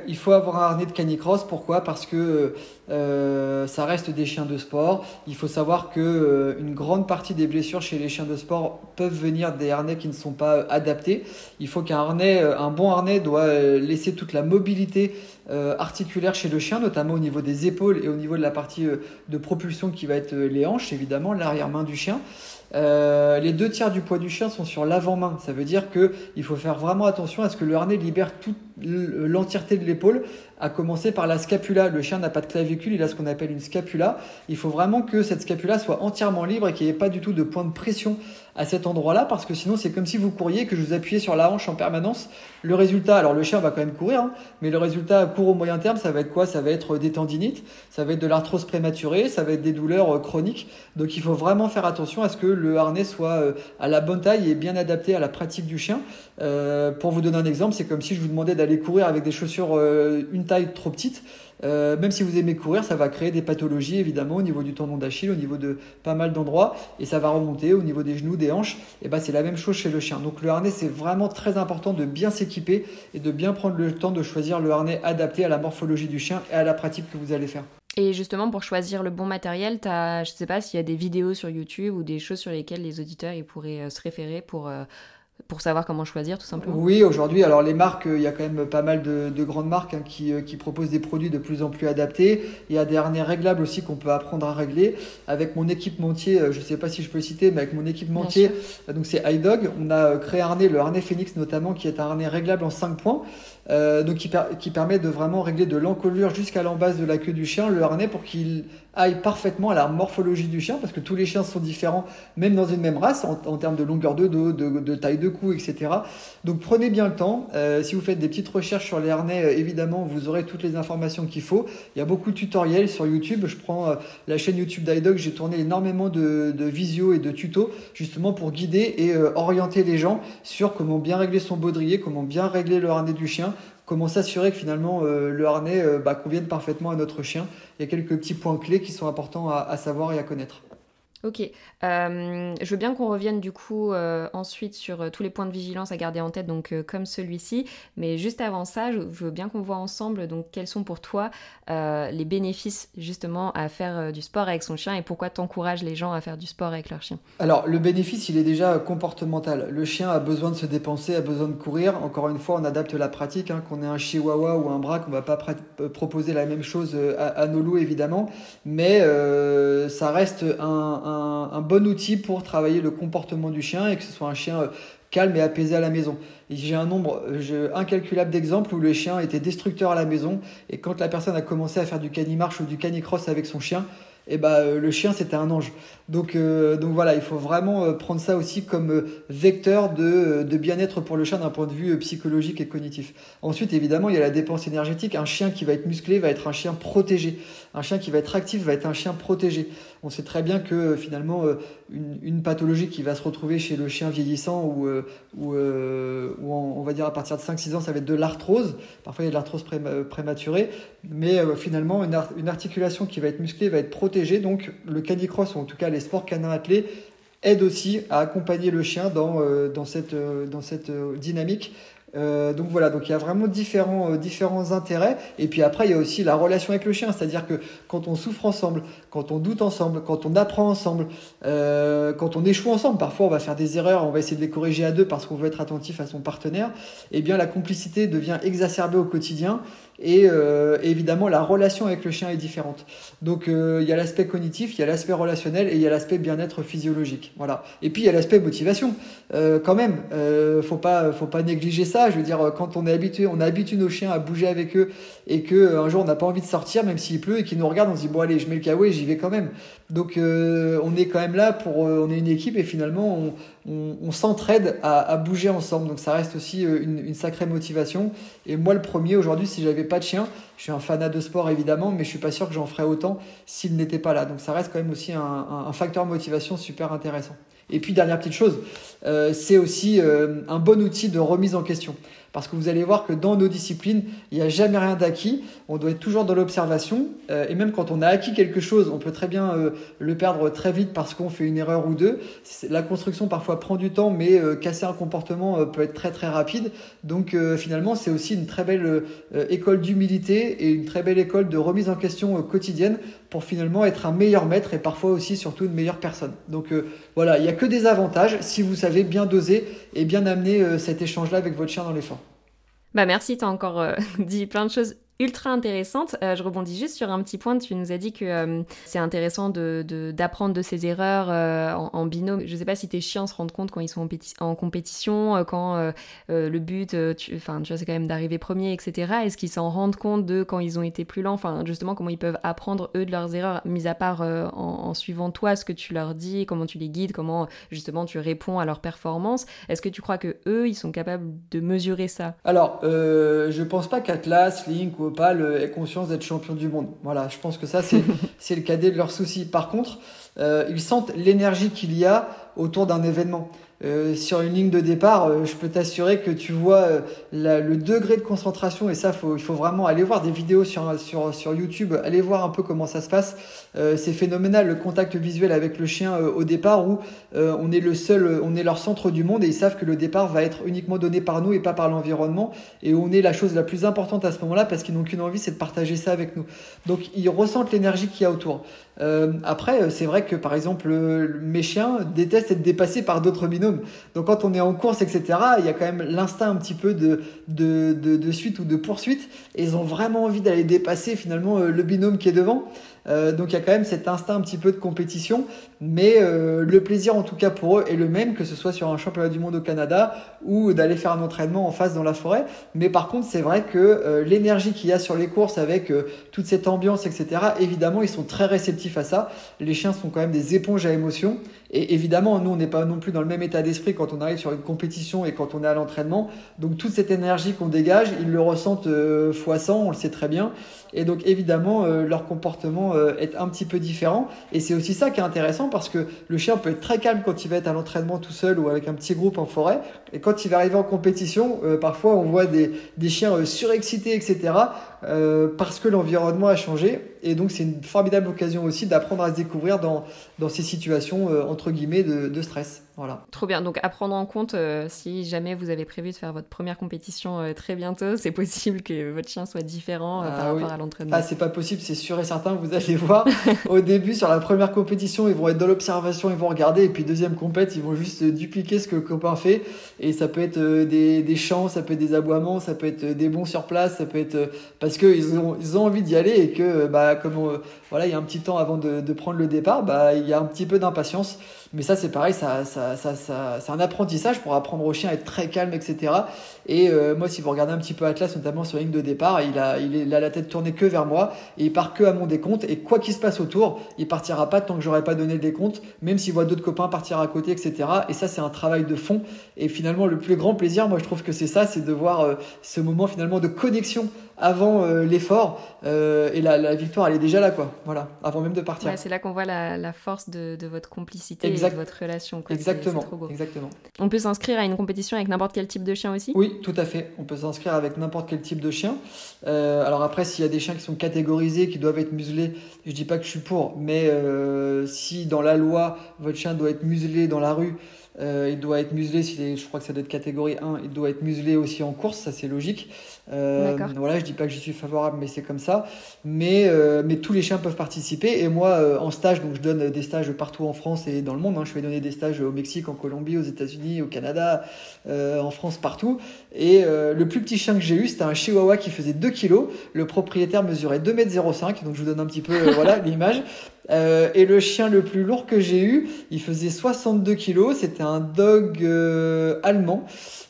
il faut avoir un harnais de canicross. Pourquoi? Parce que ça reste des chiens de sport. Il faut savoir que une grande partie des blessures chez les chiens de sport peuvent venir des harnais qui ne sont pas adaptés. Il faut qu'un harnais, un bon harnais, doit laisser toute la mobilité articulaire chez le chien, notamment au niveau des épaules et au niveau de la partie de propulsion qui va être les hanches, évidemment, l'arrière-main du chien. les deux tiers du poids du chien sont sur l'avant-main. Ça veut dire qu'il faut faire vraiment attention à ce que le harnais libère toute l'entièreté de l'épaule à commencer par la scapula. Le chien n'a pas de clavicule, il a ce qu'on appelle une scapula. Il faut vraiment que cette scapula soit entièrement libre et qu'il n'y ait pas du tout de point de pression à cet endroit-là, parce que sinon c'est comme si vous couriez que je vous appuyais sur la hanche en permanence. Le résultat, alors le chien va quand même courir, hein, mais le résultat court ou moyen terme, ça va être quoi? Ça va être des tendinites, ça va être de l'arthrose prématurée, ça va être des douleurs euh, chroniques. Donc il faut vraiment faire attention à ce que le harnais soit euh, à la bonne taille et bien adapté à la pratique du chien. Euh, pour vous donner un exemple, c'est comme si je vous demandais d'aller courir avec des chaussures une taille trop petite. Euh, même si vous aimez courir, ça va créer des pathologies évidemment au niveau du tendon d'Achille, au niveau de pas mal d'endroits, et ça va remonter au niveau des genoux, des hanches. Et ben c'est la même chose chez le chien. Donc le harnais, c'est vraiment très important de bien s'équiper et de bien prendre le temps de choisir le harnais adapté à la morphologie du chien et à la pratique que vous allez faire. Et justement, pour choisir le bon matériel, as, je ne sais pas s'il y a des vidéos sur YouTube ou des choses sur lesquelles les auditeurs ils pourraient euh, se référer pour, euh, pour savoir comment choisir tout simplement Oui, aujourd'hui, alors les marques, euh, il y a quand même pas mal de, grandes marques hein, qui, euh, qui, proposent des produits de plus en plus adaptés. Il y a des harnais réglables aussi qu'on peut apprendre à régler. Avec mon équipementier, euh, je ne sais pas si je peux le citer, mais avec mon équipementier, donc c'est iDog, on a créé un harnais, le harnais Phoenix notamment, qui est un harnais réglable en 5 points. donc qui, qui, permet de vraiment régler de l'encolure jusqu'à l'embase de la queue du chien, le harnais pour qu'il aille parfaitement à la morphologie du chien, parce que tous les chiens sont différents, même dans une même race, en, termes de longueur de dos, de, taille de cou, etc. Donc prenez bien le temps. Euh, si vous faites des petites recherches sur les harnais, euh, évidemment, vous aurez toutes les informations qu'il faut. Il y a beaucoup de tutoriels sur YouTube. Je prends euh, la chaîne YouTube d'iDog, j'ai tourné énormément de, de visio et de tutos, justement pour guider et orienter les gens sur comment bien régler son baudrier, comment bien régler le harnais du chien, comment s'assurer que finalement euh, le harnais euh, bah, convienne parfaitement à notre chien. Il y a quelques petits points clés qui sont importants à savoir et à connaître. Ok. Euh, je veux bien qu'on revienne du coup euh, ensuite sur tous les points de vigilance à garder en tête, donc comme celui-ci. Mais juste avant ça, je, veux bien qu'on voit ensemble donc quels sont pour toi les bénéfices justement à faire du sport avec son chien et pourquoi tu encourages les gens à faire du sport avec leur chien? Alors le bénéfice, il est déjà comportemental. Le chien a besoin de se dépenser, a besoin de courir. Encore une fois, on adapte la pratique. Hein, qu'on ait un chihuahua ou un braque, on va pas proposer la même chose à, nos loups évidemment, mais ça reste un bon outil pour travailler le comportement du chien et que ce soit un chien euh, calme et apaisé à la maison. J'ai un nombre incalculable d'exemples où le chien était destructeur à la maison et quand la personne a commencé à faire du canimarche ou du canicross avec son chien, et bah le chien c'était un ange. Donc, euh, donc voilà, il faut vraiment euh, prendre ça aussi comme euh, vecteur de, de bien-être pour le chien d'un point de vue psychologique et cognitif. Ensuite, évidemment, il y a la dépense énergétique. Un chien qui va être musclé va être un chien protégé. Un chien qui va être actif va être un chien protégé. On sait très bien que finalement, une, une pathologie qui va se retrouver chez le chien vieillissant ou, ou, ou on va dire à partir de 5-6 ans, ça va être de l'arthrose. Parfois, il y a de l'arthrose prématurée. Mais finalement, une, articulation qui va être musclée va être protégée. Donc, le canicross, ou en tout cas les sports canins attelés aident aussi à accompagner le chien dans, euh, cette, euh, euh, dynamique euh, donc voilà, donc il y a vraiment différents, euh, différents intérêts. Et puis après, il y a aussi la relation avec le chien, c'est-à-dire que quand on souffre ensemble, quand on doute ensemble, quand on apprend ensemble, euh, quand on échoue ensemble, parfois on va faire des erreurs, on va essayer de les corriger à deux parce qu'on veut être attentif à son partenaire. Eh bien la complicité devient exacerbée au quotidien. Et évidemment, la relation avec le chien est différente. Donc, il y a l'aspect cognitif, il y a l'aspect relationnel et il y a l'aspect bien-être physiologique. Voilà. Et puis, il y a l'aspect motivation. quand même, faut pas, faut pas négliger ça. Je veux dire, quand on est habitué, on habitue nos chiens à bouger avec eux et que euh, un jour on n'a pas envie de sortir, même s'il pleut et qu'ils nous regardent, on se dit bon allez, je mets le et j'y vais quand même. Donc euh, on est quand même là pour, euh, on est une équipe et finalement on, on, s'entraide à, à, bouger ensemble. Donc ça reste aussi une, une sacrée motivation. Et moi le premier aujourd'hui, si j'avais pas de chien, je suis un fanat de sport évidemment, mais je suis pas sûr que j'en ferais autant s'il n'était pas là. Donc ça reste quand même aussi un, un, un facteur motivation super intéressant. Et puis dernière petite chose, euh, c'est aussi euh, un bon outil de remise en question. Parce que vous allez voir que dans nos disciplines, il n'y a jamais rien d'acquis. On doit être toujours dans l'observation. Euh, et même quand on a acquis quelque chose, on peut très bien euh, le perdre très vite parce qu'on fait une erreur ou deux. La construction parfois prend du temps, mais euh, casser un comportement peut être très très rapide. Donc finalement, c'est aussi une très belle école d'humilité et une très belle école de remise en question quotidienne pour finalement être un meilleur maître et parfois aussi surtout une meilleure personne. Donc voilà, il n'y a que des avantages si vous savez bien doser et bien amener cet échange-là avec votre chien dans l'effort. Bah merci, tu as encore euh, dit plein de choses ultra intéressante. Euh, je rebondis juste sur un petit point. Tu nous as dit que euh, c'est intéressant d'apprendre de, de, ses erreurs euh, en, binôme. Je ne sais pas si tes chiens se rendent compte quand ils sont en, compétition, quand le but, enfin, tu vois, c'est quand même d'arriver premier, etc. Est-ce qu'ils s'en rendent compte de quand ils ont été plus lents? Enfin, justement, comment ils peuvent apprendre eux de leurs erreurs, mis à part en, suivant toi ce que tu leur dis, comment tu les guides, comment justement tu réponds à leur performance? Est-ce que tu crois que eux, ils sont capables de mesurer ça? Alors, je pense pas qu'Atlas, Link ou Opal aient conscience d'être champion du monde. Voilà, je pense que ça, c'est le cadet de leurs soucis. Par contre, euh, ils sentent l'énergie qu'il y a autour d'un événement. Euh, sur une ligne de départ, euh, je peux t'assurer que tu vois euh, le degré de concentration et ça, faut, il faut vraiment aller voir des vidéos sur, sur, sur YouTube, aller voir un peu comment ça se passe. c'est phénoménal le contact visuel avec le chien au départ où on est le seul, on est leur centre du monde et ils savent que le départ va être uniquement donné par nous et pas par l'environnement et on est la chose la plus importante à ce moment-là parce qu'ils n'ont qu'une envie, c'est de partager ça avec nous. Donc ils ressentent l'énergie qu'il y a autour. Après, c'est vrai que par exemple, mes chiens détestent être dépassés par d'autres binômes donc quand on est en course, etc., il y a quand même l'instinct un petit peu de, de, de, suite ou de poursuite. Ils ont vraiment envie d'aller dépasser finalement euh, le binôme qui est devant. Euh, donc il y a quand même cet instinct un petit peu de compétition, mais euh, le plaisir en tout cas pour eux est le même, que ce soit sur un championnat du monde au Canada ou d'aller faire un entraînement en face dans la forêt. Mais par contre, c'est vrai que l'énergie qu'il y a sur les courses avec toute cette ambiance, etc., évidemment, ils sont très réceptifs à ça. Les chiens sont quand même des éponges à émotions et évidemment, nous, on n'est pas non plus dans le même état d'esprit quand on arrive sur une compétition et quand on est à l'entraînement. Donc toute cette énergie qu'on dégage, ils le ressentent euh, fois 100, on le sait très bien. Et donc évidemment, euh, leur comportement euh, est un petit peu différent. Et c'est aussi ça qui est intéressant parce que le chien peut être très calme quand il va être à l'entraînement tout seul ou avec un petit groupe en forêt. Et quand il va arriver en compétition, parfois on voit des, des chiens surexcités, etc. parce que l'environnement a changé. Et donc c'est une formidable occasion aussi d'apprendre à se découvrir dans, dans ces situations entre guillemets de, de stress. Voilà. Trop bien. Donc à prendre en compte, euh, si jamais vous avez prévu de faire votre première compétition euh, très bientôt, c'est possible que votre chien soit différent euh, par ah rapport à l'entraînement. Ah, c'est pas possible, c'est sûr et certain. Vous allez voir, au début, sur la première compétition, ils vont être dans l'observation, ils vont regarder, et puis deuxième compète, ils vont juste dupliquer ce que le copain fait. Et ça peut être des, des chants, ça peut être des aboiements, ça peut être des bons sur place, ça peut être parce qu'ils ont, ils ont envie d'y aller et que, bah, comme voilà, il y a un petit temps avant de, de prendre le départ, bah, il y a un petit peu d'impatience. Mais ça, c'est pareil, ça, ça, ça, ça c'est un apprentissage pour apprendre au chien à être très calme, etc. Et moi, si vous regardez un petit peu Atlas, notamment sur la de départ, il a, il, a la tête tournée que vers moi et il part que à mon décompte. Et quoi qu'il se passe autour, il partira pas tant que j'aurais pas donné le décompte, même s'il voit d'autres copains partir à côté, etc. Et ça, c'est un travail de fond. Et finalement, le plus grand plaisir, moi, je trouve que c'est ça, c'est de voir ce moment finalement de connexion avant euh, l'effort euh, et la, victoire elle est déjà là quoi. Voilà. Avant même de partir. C'est là qu'on voit la, force de, votre complicité et de votre relation exactement. exactement. On peut s'inscrire à une compétition avec n'importe quel type de chien aussi? Oui tout à fait. On peut s'inscrire avec n'importe quel type de chien. Euh, alors après s'il y a des chiens qui sont catégorisés qui doivent être muselés je dis pas que je suis pour mais si dans la loi votre chien doit être muselé dans la rue euh, il doit être muselé, je crois que ça doit être catégorie 1, il doit être muselé aussi en course, ça c'est logique. Euh, voilà, je dis pas que j'y suis favorable, mais c'est comme ça. Mais, euh, mais tous les chiens peuvent participer. Et moi, euh, en stage, donc je donne des stages partout en France et dans le monde. Hein. Je vais donner des stages au Mexique, en Colombie, aux États-Unis, au Canada, en France, partout. Et le plus petit chien que j'ai eu, c'était un Chihuahua qui faisait 2 kg. Le propriétaire mesurait 2,05 m, donc je vous donne un petit peu voilà l'image. Euh, et le chien le plus lourd que j'ai eu, il faisait 62 kilos. C'était un dog euh, allemand.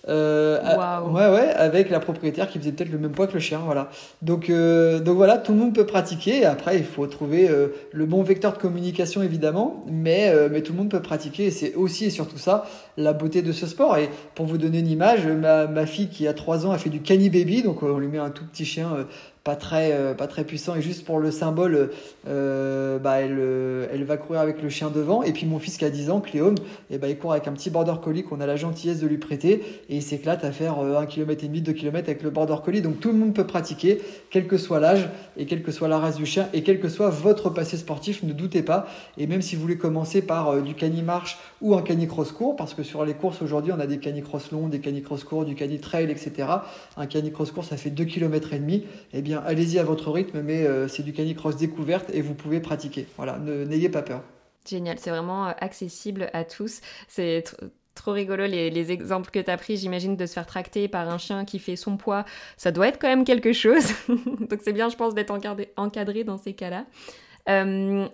Euh, ouais, ouais, avec la propriétaire qui faisait peut-être le même poids que le chien. Voilà. Donc, euh, donc voilà, tout le monde peut pratiquer. après, il faut trouver euh, le bon vecteur de communication, évidemment. Mais, mais tout le monde peut pratiquer. Et c'est aussi et surtout ça la beauté de ce sport. Et pour vous donner une image, ma, ma fille qui a 3 ans a fait du cani baby. Donc on lui met un tout petit chien pas très, euh, pas très puissant et juste pour le symbole, euh, bah, elle, euh, elle va courir avec le chien devant. Et puis mon fils qui a 10 ans, Cléome, et eh bah, il court avec un petit border collie qu'on a la gentillesse de lui prêter et il s'éclate à faire 1 km et demi, 2 km avec le border collie. Donc tout le monde peut pratiquer, quel que soit l'âge et quelle que soit la race du chien et quel que soit votre passé sportif, ne doutez pas. Et même si vous voulez commencer par du cani-marche ou un cani-cross court, parce que sur les courses aujourd'hui, on a des cani-cross longs, des cani-cross courts, du cani-trail, etc. Un cani-cross court, ça fait 2 km et demi. Et eh allez-y à votre rythme, mais euh, c'est du canicross découverte et vous pouvez pratiquer. Voilà, n'ayez pas peur. Génial, c'est vraiment euh, accessible à tous. C'est trop rigolo les, exemples que tu as pris. J'imagine de se faire tracter par un chien qui fait son poids. Ça doit être quand même quelque chose. Donc c'est bien, je pense, d'être encadré, dans ces cas-là. Euh,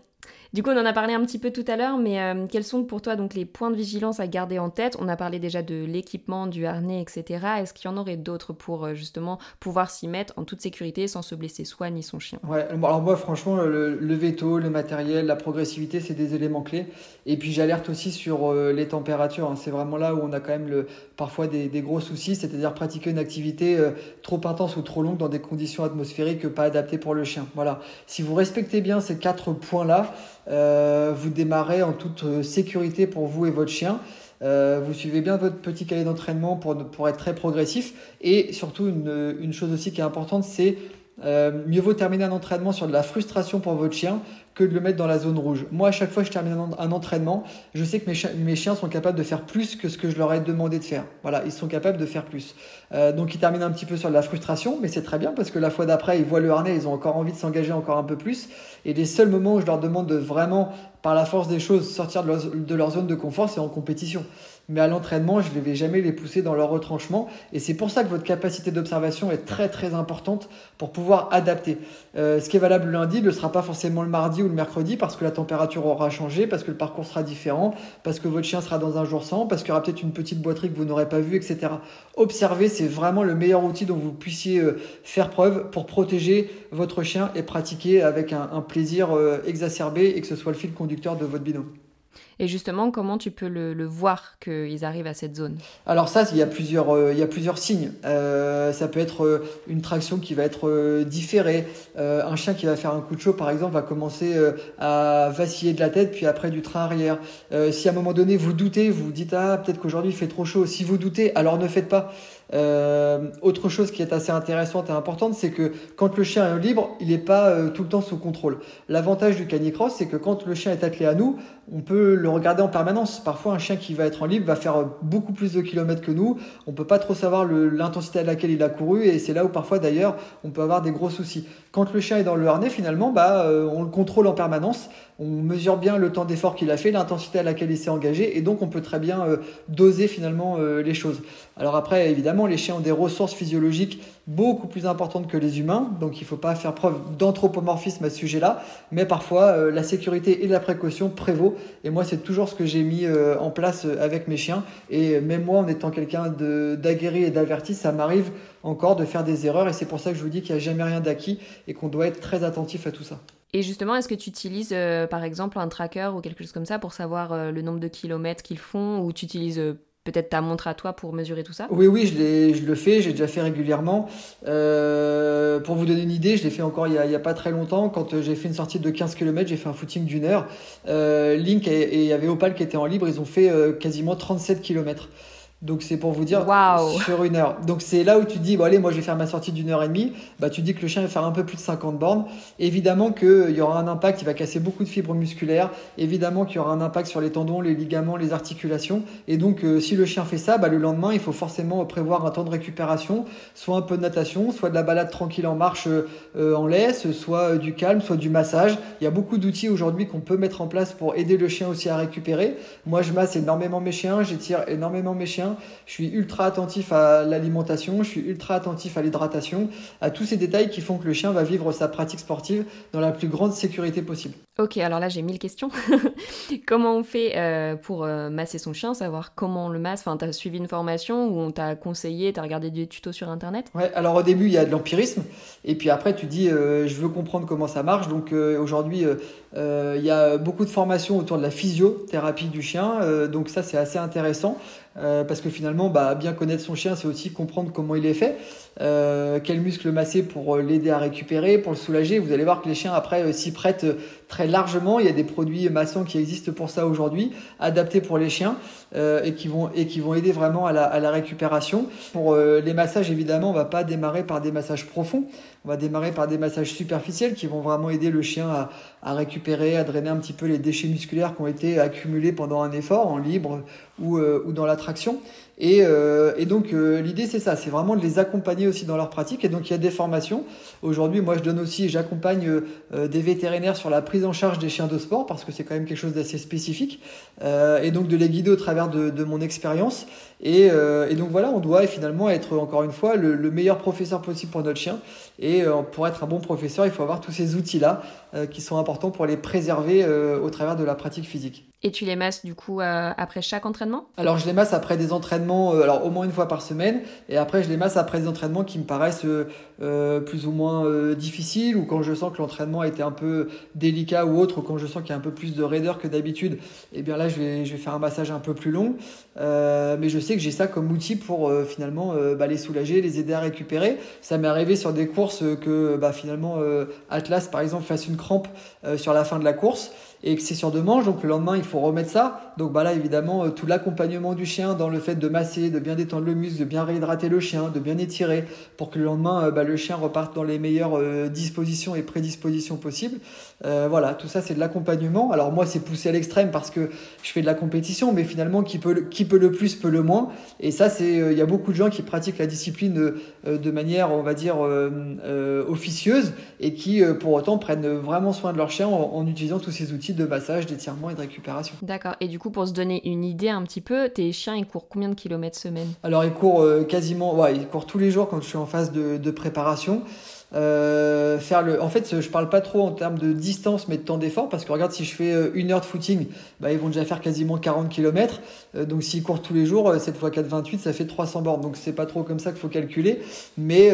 du coup, on en a parlé un petit peu tout à l'heure, mais euh, quels sont pour toi donc les points de vigilance à garder en tête? On a parlé déjà de l'équipement, du harnais, etc. Est-ce qu'il y en aurait d'autres pour euh, justement pouvoir s'y mettre en toute sécurité sans se blesser soi ni son chien? Ouais, alors moi franchement, le, veto, le matériel, la progressivité, c'est des éléments clés. Et puis j'alerte aussi sur euh, les températures. Hein. C'est vraiment là où on a quand même le, parfois des, gros soucis, c'est-à-dire pratiquer une activité trop intense ou trop longue dans des conditions atmosphériques pas adaptées pour le chien. Voilà. Si vous respectez bien ces quatre points-là, euh, vous démarrez en toute euh, sécurité pour vous et votre chien. Euh, vous suivez bien votre petit cahier d'entraînement pour, être très progressif. Et surtout, une, une chose aussi qui est importante, c'est mieux vaut terminer un entraînement sur de la frustration pour votre chien que de le mettre dans la zone rouge. Moi, à chaque fois que je termine un entraînement, je sais que mes, chiens sont capables de faire plus que ce que je leur ai demandé de faire. Voilà, ils sont capables de faire plus. Euh, donc, ils terminent un petit peu sur de la frustration, mais c'est très bien parce que la fois d'après, ils voient le harnais, ils ont encore envie de s'engager encore un peu plus. Et les seuls moments où je leur demande de vraiment, par la force des choses, sortir de leur zone de confort, c'est en compétition mais à l'entraînement, je ne vais jamais les pousser dans leur retranchement. Et c'est pour ça que votre capacité d'observation est très très importante pour pouvoir adapter. Euh, ce qui est valable le lundi ne sera pas forcément le mardi ou le mercredi parce que la température aura changé, parce que le parcours sera différent, parce que votre chien sera dans un jour sans, parce qu'il y aura peut-être une petite boiterie que vous n'aurez pas vue, etc. Observer, c'est vraiment le meilleur outil dont vous puissiez euh, faire preuve pour protéger votre chien et pratiquer avec un, plaisir euh, exacerbé et que ce soit le fil conducteur de votre binôme. Et justement, comment tu peux le, voir qu'ils arrivent à cette zone? Alors ça, il y a plusieurs, euh, il y a plusieurs signes. Euh, ça peut être euh, une traction qui va être différée. un chien qui va faire un coup de chaud, par exemple, va commencer à vaciller de la tête, puis après du train arrière. si à un moment donné, vous doutez, vous dites, ah, peut-être qu'aujourd'hui il fait trop chaud. Si vous doutez, alors ne faites pas. Autre chose qui est assez intéressante et importante, c'est que quand le chien est libre, il n'est pas tout le temps sous contrôle. L'avantage du canicross, c'est que quand le chien est attelé à nous, on peut le regarder en permanence. Parfois, un chien qui va être en libre va faire euh, beaucoup plus de kilomètres que nous. On peut pas trop savoir l'intensité à laquelle il a couru et c'est là où parfois d'ailleurs on peut avoir des gros soucis. Quand le chien est dans le harnais, finalement, bah, on le contrôle en permanence on mesure bien le temps d'effort qu'il a fait, l'intensité à laquelle il s'est engagé, et donc on peut très bien euh, doser finalement euh, les choses. Alors après, évidemment, les chiens ont des ressources physiologiques beaucoup plus importantes que les humains, donc il ne faut pas faire preuve d'anthropomorphisme à ce sujet-là, mais parfois euh, la sécurité et la précaution prévaut, et moi c'est toujours ce que j'ai mis en place avec mes chiens. Et même moi, en étant quelqu'un d'aguerri et d'averti, ça m'arrive encore de faire des erreurs. Et c'est pour ça que je vous dis qu'il n'y a jamais rien d'acquis et qu'on doit être très attentif à tout ça. Et justement, est-ce que tu utilises par exemple un tracker ou quelque chose comme ça pour savoir le nombre de kilomètres qu'ils font ou tu utilises peut-être ta montre à toi pour mesurer tout ça Oui, oui, je, je le fais, j'ai déjà fait régulièrement. Euh, pour vous donner une idée, je l'ai fait encore il n'y a, a, pas très longtemps. Quand euh, j'ai fait une sortie de 15 km, j'ai fait un footing d'une heure. Euh, Link et il y avait Opal qui étaient en libre, ils ont fait euh, quasiment 37 km. Donc c'est pour vous dire sur une heure. Donc c'est là où tu dis bon allez moi je vais faire ma sortie d'une heure et demie. Bah tu dis que le chien va faire un peu plus de 50 bornes. Évidemment qu'il y aura un impact, il va casser beaucoup de fibres musculaires. Évidemment qu'il y aura un impact sur les tendons, les ligaments, les articulations. Et donc euh, si le chien fait ça, bah, le lendemain il faut forcément prévoir un temps de récupération, soit un peu de natation, soit de la balade tranquille en marche euh, en laisse, soit euh, du calme, soit du massage. Il y a beaucoup d'outils aujourd'hui qu'on peut mettre en place pour aider le chien aussi à récupérer. Moi je masse énormément mes chiens, j'étire énormément mes chiens je suis ultra attentif à l'alimentation, je suis ultra attentif à l'hydratation, à tous ces détails qui font que le chien va vivre sa pratique sportive dans la plus grande sécurité possible. Ok, alors là j'ai mille questions. comment on fait euh, pour euh, masser son chien, savoir comment on le masse? Enfin, tu as suivi une formation ou on t'a conseillé, tu as regardé des tutos sur internet? Ouais, alors au début il y a de l'empirisme, et puis après tu dis euh, je veux comprendre comment ça marche. Donc aujourd'hui il y a beaucoup de formations autour de la physiothérapie du chien, donc ça c'est assez intéressant. Euh, parce que finalement, bah, bien connaître son chien, c'est aussi comprendre comment il est fait, euh, quel muscle masser pour euh, l'aider à récupérer, pour le soulager. Vous allez voir que les chiens après s'y prêtent très largement. Il y a des produits massants qui existent pour ça aujourd'hui, adaptés pour les chiens et qui vont et qui vont aider vraiment à la, à la récupération. Pour les massages, évidemment, on va pas démarrer par des massages profonds. On va démarrer par des massages superficiels qui vont vraiment aider le chien à, à, récupérer, à drainer un petit peu les déchets musculaires qui ont été accumulés pendant un effort, en libre ou, euh, ou dans la traction. Et, euh, et donc euh, l'idée c'est ça, c'est vraiment de les accompagner aussi dans leur pratique. Et donc il y a des formations. Aujourd'hui, moi je donne aussi, j'accompagne euh, des vétérinaires sur la prise en charge des chiens de sport parce que c'est quand même quelque chose d'assez spécifique. et donc de les guider au travers de, de mon expérience. Et, et, donc voilà, on doit finalement être encore une fois le, le meilleur professeur possible pour notre chien. Et pour être un bon professeur, il faut avoir tous ces outils-là qui sont importants pour les préserver au travers de la pratique physique. Et tu les masses du coup après chaque entraînement? Alors je les masse après des entraînements, euh, alors au moins une fois par semaine, et après je les masse après des entraînements qui me paraissent euh, euh, plus ou moins difficiles, ou quand je sens que l'entraînement a été un peu délicat ou autre, ou quand je sens qu'il y a un peu plus de raideur que d'habitude, et eh bien là je vais, je vais faire un massage un peu plus long. mais je sais que j'ai ça comme outil pour finalement bah, les soulager, les aider à récupérer. Ça m'est arrivé sur des courses que bah, finalement Atlas par exemple fasse une crampe sur la fin de la course et que c'est sur manches, donc le lendemain il faut remettre ça. Donc bah là évidemment euh, tout l'accompagnement du chien dans le fait de masser, de bien détendre le muscle, de bien réhydrater le chien, de bien étirer pour que le lendemain euh, bah, le chien reparte dans les meilleures euh, dispositions et prédispositions possibles. voilà, tout ça c'est de l'accompagnement. Alors moi c'est poussé à l'extrême parce que je fais de la compétition, mais finalement qui peut, qui peut le plus peut le moins. Et ça c'est, il y a beaucoup de gens qui pratiquent la discipline de manière on va dire officieuse et qui pour autant prennent vraiment soin de leur chien en utilisant tous ces outils de massage, d'étirement et de récupération. D'accord. Et du coup, pour se donner une idée un petit peu, tes chiens, ils courent combien de kilomètres semaine? Alors, ils courent euh, quasiment, ouais, ils courent tous les jours quand je suis en phase de, de préparation. Euh, faire le... En fait, je parle pas trop en termes de distance, mais de temps d'effort, parce que regarde, si je fais euh, une heure de footing, bah, ils vont déjà faire quasiment 40 km. Euh, donc, s'ils courent tous les jours, 7 x 4, 28, ça fait 300 bornes. Donc, c'est pas trop comme ça qu'il faut calculer. Mais,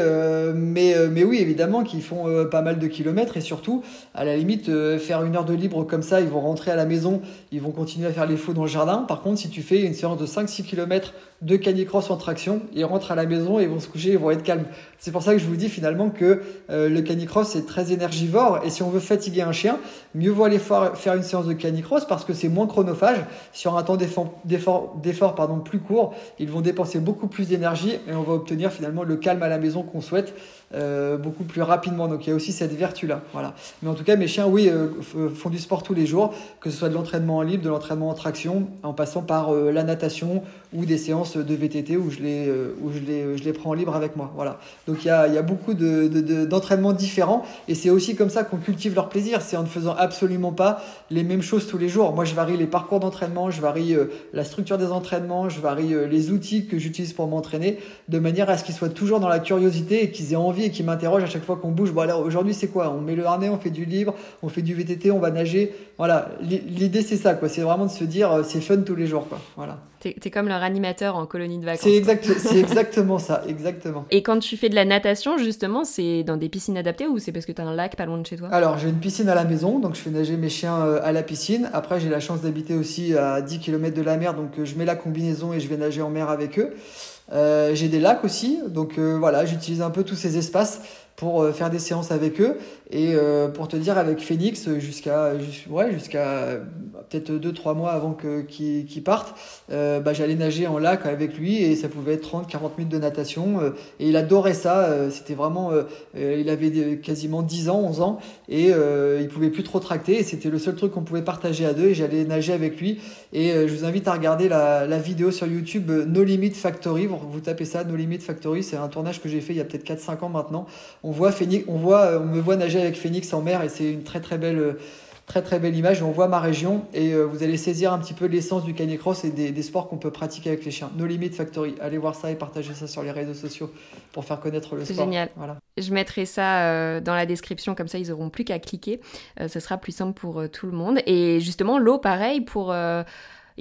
mais, mais oui, évidemment qu'ils font pas mal de kilomètres et surtout, à la limite, faire une heure de libre comme ça, ils vont rentrer à la maison, ils vont continuer à faire les faux dans le jardin. Par contre, si tu fais une séance de 5-6 km de canicross en traction, ils rentrent à la maison et ils vont se coucher, ils vont être calmes. C'est pour ça que je vous dis finalement que euh, le canicross est très énergivore et si on veut fatiguer un chien, mieux vaut aller faire une séance de canicross parce que c'est moins chronophage. Sur un temps d'effort pardon plus court, ils vont dépenser beaucoup plus d'énergie et on va obtenir finalement le calme à la maison qu'on souhaite euh, beaucoup plus rapidement. Donc il y a aussi cette vertu-là. Voilà. Mais en tout cas, mes chiens, oui, euh, euh, font du sport tous les jours, que ce soit de l'entraînement en libre, de l'entraînement en traction, en passant par la natation ou des séances de VTT où je les, où je les, je les prends en libre avec moi. Voilà. Donc il y a, il y a beaucoup de, de, d'entraînement différents. Et c'est aussi comme ça qu'on cultive leur plaisir. C'est en ne faisant absolument pas les mêmes choses tous les jours. Moi, je varie les parcours d'entraînement, je varie euh, la structure des entraînements, je varie euh, les outils que j'utilise pour m'entraîner, de manière à ce qu'ils soient toujours dans la curiosité et qu'ils aient envie et qu'ils m'interrogent à chaque fois qu'on bouge. Bon, alors aujourd'hui, c'est quoi? On met le harnais, on fait du libre, on fait du VTT, on va nager. Voilà, l'idée c'est ça, quoi. C'est vraiment de se dire, euh, c'est fun tous les jours, quoi. Voilà. T'es es comme leur animateur en colonie de vacances. C'est exact, exactement ça, exactement. Et quand tu fais de la natation, justement, c'est dans des piscines adaptées ou c'est parce que tu as un lac pas loin de chez toi? Alors, j'ai une piscine à la maison, donc je fais nager mes chiens euh, à la piscine. Après, j'ai la chance d'habiter aussi à 10 km de la mer, donc euh, je mets la combinaison et je vais nager en mer avec eux. Euh, j'ai des lacs aussi, donc voilà, j'utilise un peu tous ces espaces pour faire des séances avec eux. Et euh, pour te dire, avec Phoenix, jusqu'à ouais, jusqu'à peut-être 2-3 mois avant qu'il qu parte, euh, bah, j'allais nager en lac avec lui et ça pouvait être 30-40 minutes de natation. Euh, et il adorait ça. Euh, c'était vraiment. il avait quasiment 10 ans, 11 ans et il pouvait plus trop tracter. Et c'était le seul truc qu'on pouvait partager à deux. Et j'allais nager avec lui. Et je vous invite à regarder la, la vidéo sur YouTube No Limit Factory. Vous, tapez ça, No Limit Factory. C'est un tournage que j'ai fait il y a peut-être 4-5 ans maintenant. On voit Phoenix, on voit, on me voit nager avec Phoenix en mer et c'est une très très belle très très belle image. On voit ma région et euh, vous allez saisir un petit peu l'essence du canicross et des, sports qu'on peut pratiquer avec les chiens. No Limit Factory. Allez voir ça et partagez ça sur les réseaux sociaux pour faire connaître le sport. C'est génial. Voilà. Je mettrai ça euh, dans la description comme ça ils auront plus qu'à cliquer. Euh, ce sera plus simple pour tout le monde. Et justement l'eau pareil pour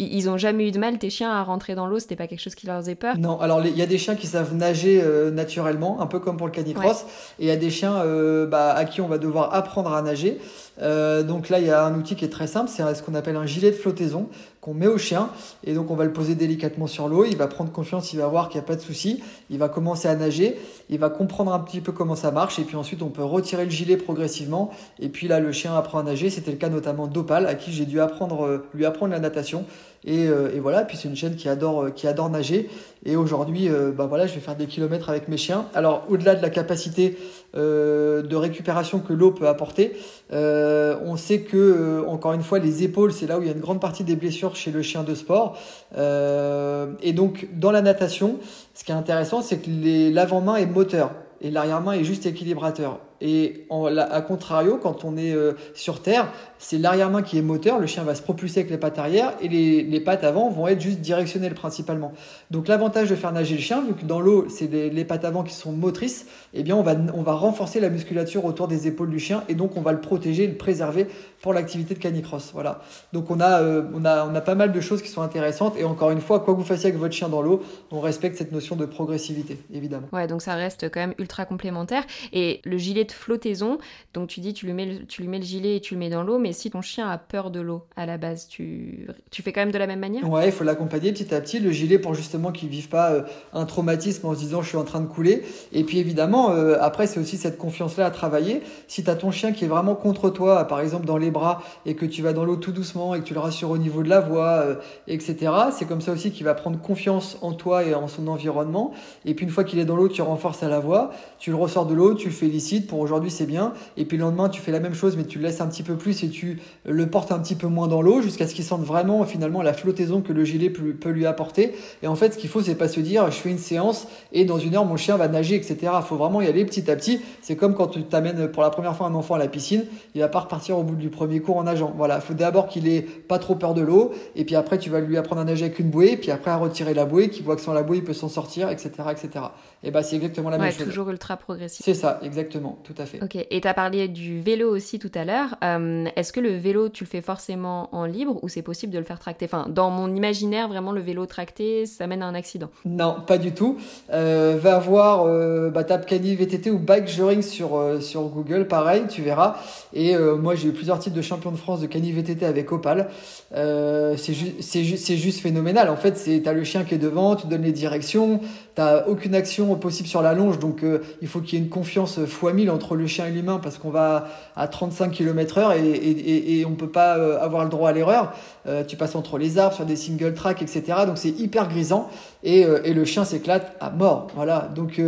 ils ont jamais eu de mal, tes chiens, à rentrer dans l'eau C'était pas quelque chose qui leur faisait peur? Non, alors il y a des chiens qui savent nager euh, naturellement, un peu comme pour le canicross, et il y a des chiens euh, bah, à qui on va devoir apprendre à nager. Euh, donc là, il y a un outil qui est très simple, c'est ce qu'on appelle un gilet de flottaison qu'on met au chien. Et donc, on va le poser délicatement sur l'eau. Il va prendre confiance, il va voir qu'il n'y a pas de souci. Il va commencer à nager. Il va comprendre un petit peu comment ça marche. Et puis ensuite, on peut retirer le gilet progressivement. Et puis là, le chien apprend à nager. C'était le cas notamment d'Opal, à qui j'ai dû apprendre, lui apprendre la natation. Et, euh, et, voilà, puis c'est une chaîne qui adore, euh, qui adore nager. Et aujourd'hui, euh, bah voilà, je vais faire des kilomètres avec mes chiens. Alors, au-delà de la capacité de récupération que l'eau peut apporter, on sait que, encore une fois, les épaules, c'est là où il y a une grande partie des blessures chez le chien de sport. et donc, dans la natation, ce qui est intéressant, c'est que l'avant-main est moteur et l'arrière-main est juste équilibrateur. Et à contrario, quand on est euh, sur terre, c'est l'arrière-main qui est moteur, le chien va se propulser avec les pattes arrière et les, les, pattes avant vont être juste directionnelles principalement. Donc l'avantage de faire nager le chien, vu que dans l'eau, c'est les, les, pattes avant qui sont motrices, eh bien on va, on va renforcer la musculature autour des épaules du chien et donc on va le protéger, le préserver pour l'activité de canicross. Voilà. Donc on a, euh, on, a, on a pas mal de choses qui sont intéressantes et encore une fois, quoi que vous fassiez avec votre chien dans l'eau, on respecte cette notion de progressivité, évidemment. Ouais, donc ça reste quand même ultra complémentaire. Et le gilet de flottaison. Donc tu dis, tu lui, mets le, tu lui mets le gilet et tu le mets dans l'eau, mais si ton chien a peur de l'eau à la base, tu, tu fais quand même de la même manière? Ouais, il faut l'accompagner petit à petit. Le gilet pour justement qu'il ne vive pas euh, un traumatisme en se disant je suis en train de couler. Et puis évidemment, euh, après, c'est aussi cette confiance-là à travailler. Si tu as ton chien qui est vraiment contre toi, par exemple dans les bras, et que tu vas dans l'eau tout doucement et que tu le rassures au niveau de la voix, euh, etc., c'est comme ça aussi qu'il va prendre confiance en toi et en son environnement. Et puis une fois qu'il est dans l'eau, tu renforces à la voix, tu le ressors de l'eau, tu le félicites pour aujourd'hui c'est bien. Et puis le lendemain, tu fais la même chose, mais tu le laisses un petit peu plus et tu le portes un petit peu moins dans l'eau jusqu'à ce qu'il sente vraiment finalement la flottaison que le gilet peut lui apporter. Et en fait, ce qu'il faut, c'est pas se dire, je fais une séance et dans une heure, mon chien va nager, etc. Il faut vraiment y aller petit à petit. C'est comme quand tu t'amènes pour la première fois un enfant à la piscine, il va pas repartir au bout du premier cours en nageant. Voilà, il faut d'abord qu'il ait pas trop peur de l'eau, et puis après, tu vas lui apprendre à nager avec une bouée, puis après à retirer la bouée, qu'il voit que sans la bouée, il peut s'en sortir, etc., etc. Et bah, c'est exactement la même chose. toujours ultra progressif. C'est ça, exactement, tout à fait. Ok, et tu as parlé du vélo aussi tout à l'heure. Euh, est-ce que le vélo, tu le fais forcément en libre ou c'est possible de le faire tracter? Enfin, dans mon imaginaire, vraiment, le vélo tracté, ça mène à un accident. Non, pas du tout. Euh, va voir, euh, bah, tape Cani VTT ou Bike Joring sur, euh, sur Google, pareil, tu verras. Et moi, j'ai eu plusieurs titres de champion de France de Cani VTT avec Opal. c'est juste phénoménal. En fait, tu as le chien qui est devant, tu donnes les directions, tu aucune action possible sur la longe, donc il faut qu'il y ait une confiance fois mille entre le chien et l'humain parce qu'on va à 35 km heure et, et, et, on peut pas euh, avoir le droit à l'erreur. Euh, tu passes entre les arbres, sur des single tracks, etc. Donc c'est hyper grisant et, euh, et le chien s'éclate à mort. Voilà. Donc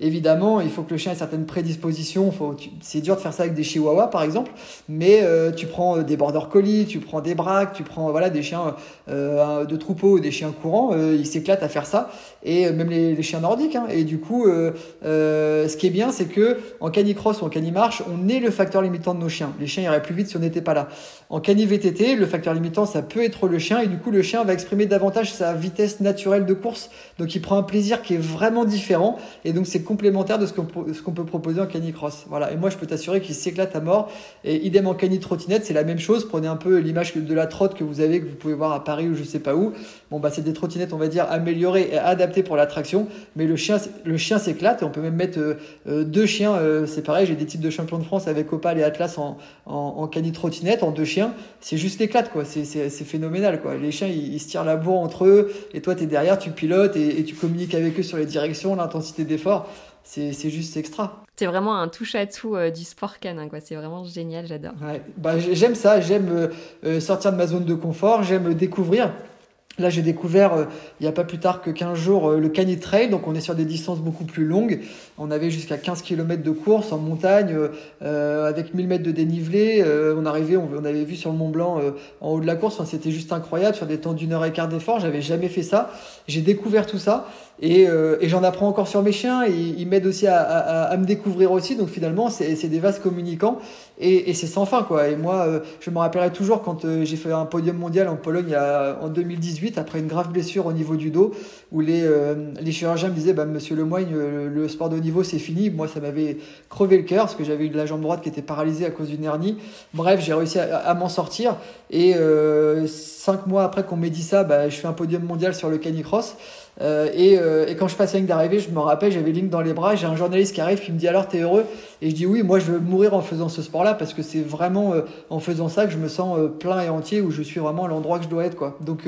évidemment, il faut que le chien ait certaines prédispositions. C'est dur de faire ça avec des chihuahuas par exemple, mais tu prends des border collies, tu prends des braques, tu prends voilà des chiens de troupeau ou des chiens courants, ils s'éclatent à faire ça et même les, les chiens nordiques. Hein. Et du coup, ce qui est bien, c'est que en canicross ou en canimarche, on est le facteur limitant de nos chiens. Les chiens iraient plus vite si on n'était pas là. En cani-VTT, le facteur limitant, ça peut être le chien, et du coup, le chien va exprimer davantage sa vitesse naturelle de course. Donc, il prend un plaisir qui est vraiment différent, et donc c'est complémentaire de ce qu'on qu'on peut proposer en canicross. Voilà. Et moi, je peux t'assurer qu'il s'éclate à mort. Et idem en cani-trottinette, c'est la même chose. Prenez un peu l'image de la trotte que vous avez, que vous pouvez voir à Paris ou je sais pas où. Bon, bah, c'est des trottinettes, on va dire, améliorées et adaptées pour l'attraction, mais le chien, le chien s'éclate, et on peut même mettre euh, euh, deux chiens, euh, c'est pareil, j'ai des types de champions de France avec Opal et Atlas en, en, en cani-trottinette, en deux chiens, c'est juste l'éclate, quoi, c'est phénoménal, quoi. Les chiens, ils, se tirent la bourre entre eux, et toi, tu es derrière, tu pilotes, et, tu communiques avec eux sur les directions, l'intensité d'effort, c'est juste extra. C'est vraiment un touche-à-tout du sport canin, quoi. C'est vraiment génial, j'adore. Ouais, bah, j'aime ça, j'aime sortir de ma zone de confort, j'aime découvrir. Là, j'ai découvert euh, il n'y a pas plus tard que 15 jours euh, le Cani Trail, donc on est sur des distances beaucoup plus longues. On avait jusqu'à 15 km de course en montagne euh, avec 1000 mètres de dénivelé. on arrivait, on, avait vu sur le Mont Blanc en haut de la course, enfin, c'était juste incroyable sur des temps d'une heure et quart d'effort. J'avais jamais fait ça. J'ai découvert tout ça et, et j'en apprends encore sur mes chiens. Et ils m'aident aussi à, à, à, me découvrir aussi. Donc finalement, c'est des vases communicants et, et c'est sans fin quoi. Et moi, je me rappellerai toujours quand j'ai fait un podium mondial en Pologne en 2018 après une grave blessure au niveau du dos où les, euh, les chirurgiens me disaient bah, Monsieur Lemoigne, le, le sport de haut niveau c'est fini. Moi ça m'avait crevé le cœur parce que j'avais eu de la jambe droite qui était paralysée à cause d'une hernie. Bref, j'ai réussi à, m'en sortir et euh, cinq mois après qu'on m'ait dit ça, bah, je fais un podium mondial sur le canicross. Euh, et, euh, et, quand je passe la ligne d'arrivée, je me rappelle, j'avais ligne dans les bras, j'ai un journaliste qui arrive qui me dit alors t'es heureux? Et je dis oui, moi je veux mourir en faisant ce sport-là parce que c'est vraiment en faisant ça que je me sens plein et entier, où je suis vraiment à l'endroit que je dois être. quoi. Donc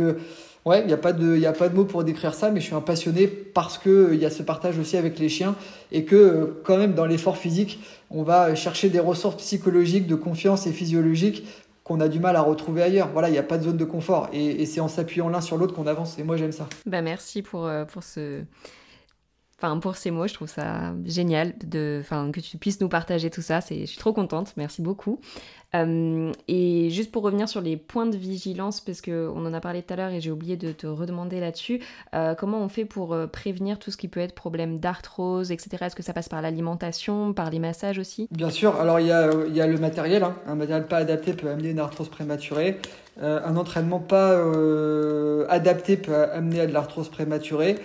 Ouais, il n'y a, pas de, a pas de mots pour décrire ça, mais je suis un passionné parce qu'il euh, y a ce partage aussi avec les chiens et que euh, quand même dans l'effort physique, on va chercher des ressources psychologiques, de confiance et physiologiques qu'on a du mal à retrouver ailleurs. Voilà, il n'y a pas de zone de confort et, c'est en s'appuyant l'un sur l'autre qu'on avance et moi j'aime ça. Bah merci pour, euh, pour ce... Enfin, pour ces mots, je trouve ça génial de, enfin, que tu puisses nous partager tout ça. C'est, je suis trop contente. Merci beaucoup. Euh, et juste pour revenir sur les points de vigilance, parce qu'on en a parlé tout à l'heure et j'ai oublié de te redemander là-dessus, euh, comment on fait pour euh, prévenir tout ce qui peut être problème d'arthrose, etc. Est-ce que ça passe par l'alimentation, par les massages aussi? Bien sûr, alors il y a, y a, le matériel, hein. un matériel pas adapté peut amener une arthrose prématurée, un entraînement pas adapté peut amener à de l'arthrose prématurée.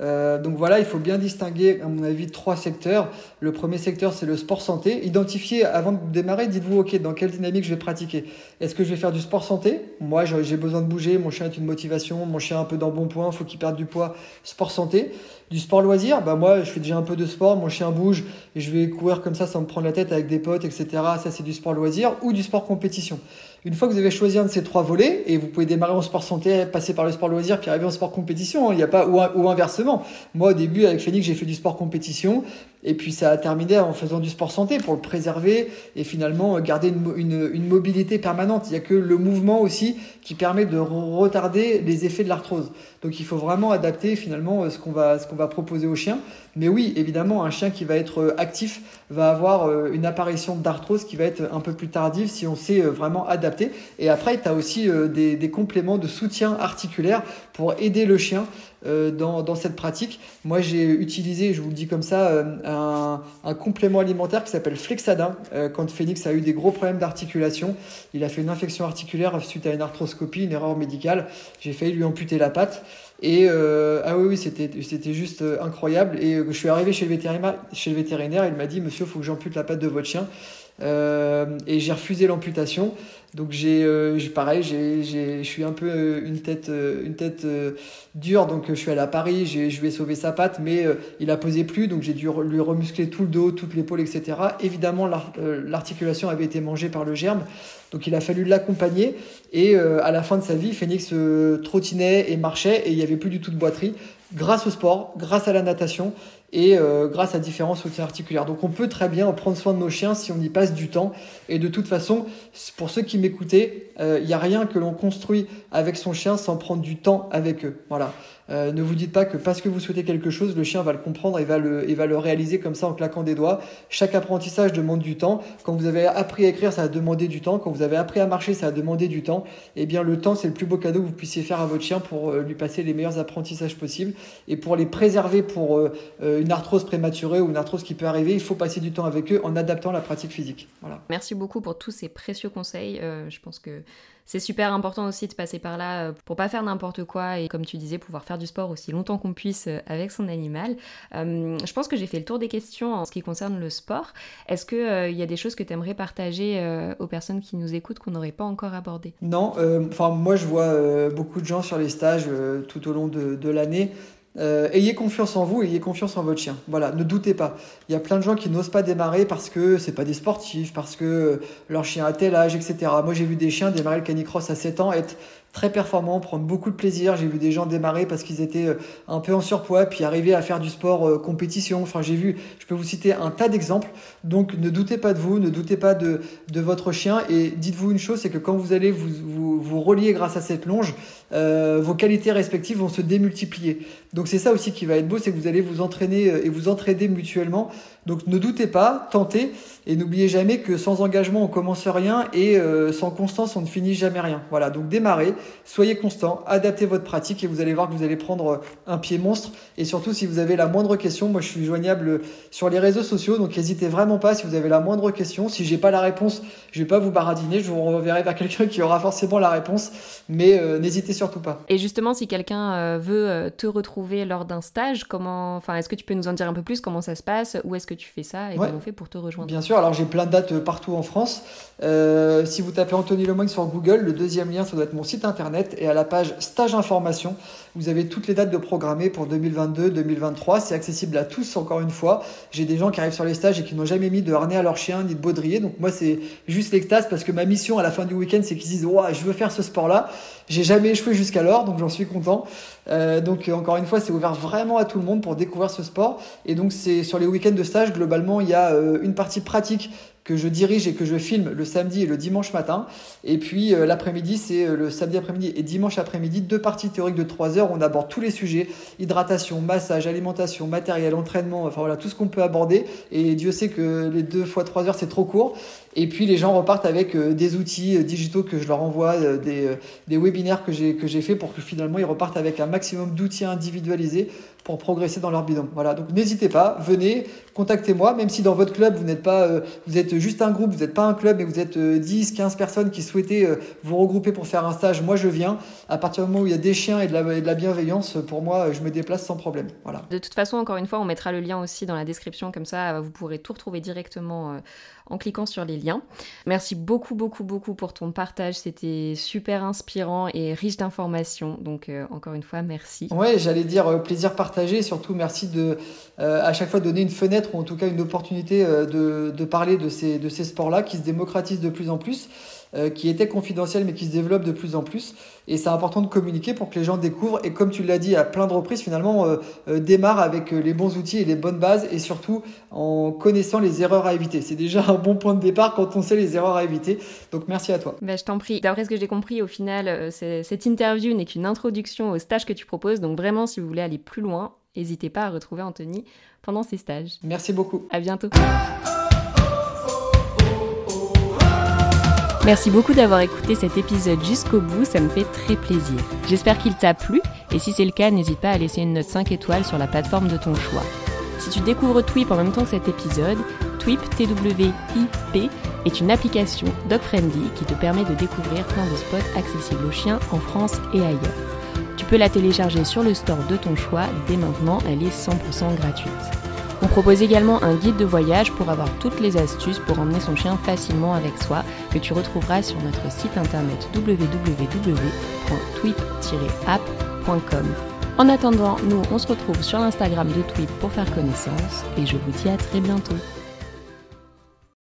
Euh, donc voilà, il faut bien distinguer, à mon avis, trois secteurs. Le premier secteur, c'est le sport santé. Identifiez, avant de démarrer, dites-vous, OK, dans quelle dynamique je vais pratiquer? Est-ce que je vais faire du sport santé? Moi, j'ai besoin de bouger, mon chien est une motivation, mon chien est un peu dans bon point, il faut qu'il perde du poids. Sport santé. Du sport loisir, bah moi, je fais déjà un peu de sport, mon chien bouge, et je vais courir comme ça sans me prendre la tête avec des potes, etc. Ça, c'est du sport loisir. Ou du sport compétition. Une fois que vous avez choisi un de ces trois volets, et vous pouvez démarrer en sport santé, passer par le sport loisir, puis arriver en sport compétition, hein, il n'y a pas, ou, inversement. Moi, au début, avec Phoenix, j'ai fait du sport compétition, et puis ça a terminé en faisant du sport santé pour le préserver et finalement garder une, mobilité permanente. Il n'y a que le mouvement aussi qui permet de retarder les effets de l'arthrose. Donc il faut vraiment adapter finalement ce qu'on va, va proposer au chien. Mais oui, évidemment, un chien qui va être actif va avoir euh, une apparition d'arthrose qui va être un peu plus tardive si on sait euh, vraiment adapter. Et après, tu as aussi euh, des, des compléments de soutien articulaire pour aider le chien euh, dans, dans, cette pratique. Moi, j'ai utilisé, je vous le dis comme ça, euh, un, complément alimentaire qui s'appelle Flexadin. Euh, quand Phoenix a eu des gros problèmes d'articulation, il a fait une infection articulaire suite à une arthroscopie, une erreur médicale. J'ai failli lui amputer la patte. Et ah oui, oui c'était, juste incroyable. Et je suis arrivé chez le vétérinaire il m'a dit, monsieur, il faut que j'ampute la patte de votre chien. et j'ai refusé l'amputation. Donc j'ai, euh, pareil, je suis un peu euh, une tête, euh, une tête dure. Donc je suis allé à Paris, je lui ai sauvé sa patte, mais il a posé plus, donc j'ai dû lui remuscler tout le dos, toute l'épaule, etc. Évidemment, l'articulation avait été mangée par le germe, donc il a fallu l'accompagner. Et à la fin de sa vie, Phoenix trottinait et marchait, et il n'y avait plus du tout de boiterie grâce au sport, grâce à la natation et euh, grâce à différents soutiens articulaires. Donc on peut très bien prendre soin de nos chiens si on y passe du temps. Et de toute façon, pour ceux qui m'écoutaient, il euh, n'y a rien que l'on construit avec son chien sans prendre du temps avec eux. Voilà. Euh, ne vous dites pas que parce que vous souhaitez quelque chose, le chien va le comprendre et va le, et va le réaliser comme ça en claquant des doigts. Chaque apprentissage demande du temps. Quand vous avez appris à écrire, ça va demander du temps. Quand vous avez appris à marcher, ça va demander du temps. Eh bien, le temps, c'est le plus beau cadeau que vous puissiez faire à votre chien pour euh, lui passer les meilleurs apprentissages possibles. Et pour les préserver pour euh, une arthrose prématurée ou une arthrose qui peut arriver, il faut passer du temps avec eux en adaptant la pratique physique. Voilà. Merci beaucoup pour tous ces précieux conseils. je pense que c'est super important aussi de passer par là euh, pour pas faire n'importe quoi et comme tu disais pouvoir faire du sport aussi longtemps qu'on puisse euh, avec son animal. Euh, je pense que j'ai fait le tour des questions en ce qui concerne le sport. Est-ce qu'il il y a des choses que tu aimerais partager aux personnes qui nous écoutent qu'on n'aurait pas encore abordées? Non, enfin moi je vois beaucoup de gens sur les stages tout au long de l'année euh, ayez confiance en vous, ayez confiance en votre chien. Voilà, ne doutez pas. Il y a plein de gens qui n'osent pas démarrer parce que c'est pas des sportifs, parce que leur chien a tel âge, etc. Moi, j'ai vu des chiens démarrer le canicross à 7 ans, être très performants, prendre beaucoup de plaisir. J'ai vu des gens démarrer parce qu'ils étaient euh, un peu en surpoids, puis arriver à faire du sport euh, compétition. Enfin, j'ai vu, je peux vous citer un tas d'exemples. Donc, ne doutez pas de vous, ne doutez pas de, de votre chien. Et dites-vous une chose, c'est que quand vous allez vous, vous, vous relier grâce à cette longe, euh, vos qualités respectives vont se démultiplier. Donc, c'est ça aussi qui va être beau, c'est que vous allez vous entraîner et vous entraider mutuellement. Donc, ne doutez pas, tentez. Et n'oubliez jamais que sans engagement, on commence rien et euh, sans constance, on ne finit jamais rien. Voilà, donc démarrez, soyez constant, adaptez votre pratique et vous allez voir que vous allez prendre un pied monstre. Et surtout, si vous avez la moindre question, moi je suis joignable sur les réseaux sociaux, donc n'hésitez vraiment pas si vous avez la moindre question. Si j'ai pas la réponse, je vais pas vous baradiner, je vous reverrai vers quelqu'un qui aura forcément la réponse, mais euh, n'hésitez surtout pas. Et justement, si quelqu'un euh, veut te retrouver lors d'un stage, comment, enfin, est-ce que tu peux nous en dire un peu plus comment ça se passe, où est-ce que tu fais ça et comment on fait pour te rejoindre? Bien sûr. Alors j'ai plein de dates partout en France. Euh, si vous tapez Anthony Lemoyne sur Google, le deuxième lien, ça doit être mon site internet. Et à la page stage information, vous avez toutes les dates de programmées pour 2022, 2023. C'est accessible à tous, encore une fois. J'ai des gens qui arrivent sur les stages et qui n'ont jamais mis de harnais à leur chien ni de baudrier. Donc moi, c'est juste l'extase parce que ma mission à la fin du week-end, c'est qu'ils disent ouais, je veux faire ce sport-là. J'ai jamais échoué jusqu'alors, donc j'en suis content. Euh, donc encore une fois, c'est ouvert vraiment à tout le monde pour découvrir ce sport. Et donc c'est sur les week-ends de stage, globalement, il y a euh, une partie pratique que je dirige et que je filme le samedi et le dimanche matin. Et puis euh, l'après-midi, c'est euh, le samedi après-midi et dimanche après-midi, deux parties théoriques de 3 heures. On aborde tous les sujets, hydratation, massage, alimentation, matériel, entraînement, enfin voilà, tout ce qu'on peut aborder. Et Dieu sait que les deux fois 3 heures, c'est trop court. Et puis les gens repartent avec euh, des outils digitaux que je leur envoie, des, des webinaires que j'ai, que j'ai fait pour que finalement ils repartent avec un maximum d'outils individualisés pour progresser dans leur bidon. Voilà, donc n'hésitez pas, venez, contactez-moi, même si dans votre club vous n'êtes pas, vous êtes juste un groupe, vous n'êtes pas un club et vous êtes 10, euh, 15 personnes qui souhaitaient euh, vous regrouper pour faire un stage, moi je viens. À partir du moment où il y a des chiens et de la, bienveillance, pour moi, je me déplace sans problème. Voilà. De toute façon, encore une fois, on mettra le lien aussi dans la description, comme ça vous pourrez tout retrouver directement euh, en cliquant sur les liens. Merci beaucoup, beaucoup, beaucoup pour ton partage. C'était super inspirant et riche d'informations. Donc, encore une fois, merci. Ouais, j'allais dire plaisir partagé. Surtout, merci de à chaque fois donner une fenêtre ou en tout cas une opportunité de, de parler de ces de ces sports-là qui se démocratisent de plus en plus, euh, qui étaient confidentiels mais qui se développent de plus en plus. Et c'est important de communiquer pour que les gens découvrent et comme tu l'as dit à plein de reprises, finalement, euh, euh, démarre avec les bons outils et les bonnes bases et surtout en connaissant les erreurs à éviter. C'est déjà un bon point de départ quand on sait les erreurs à éviter. Donc merci à toi. Ben, je t'en prie. D'après ce que j'ai compris, au final, cette interview n'est qu'une introduction au stage que tu proposes. Donc vraiment, si vous voulez aller plus loin, n'hésitez pas à retrouver Anthony pendant ces stages. Merci beaucoup. À bientôt. Merci beaucoup d'avoir écouté cet épisode jusqu'au bout, ça me fait très plaisir. J'espère qu'il t'a plu et si c'est le cas, n'hésite pas à laisser une note 5 étoiles sur la plateforme de ton choix. Si tu découvres Twip en même temps que cet épisode, Twip, T-W-I-P, est une application dog-friendly qui te permet de découvrir plein de spots accessibles aux chiens en France et ailleurs. Tu peux la télécharger sur le store de ton choix, dès maintenant elle est 100% gratuite. On propose également un guide de voyage pour avoir toutes les astuces pour emmener son chien facilement avec soi que tu retrouveras sur notre site internet www.tweep-app.com. En attendant, nous on se retrouve sur l'Instagram de Tweep pour faire connaissance et je vous dis à très bientôt.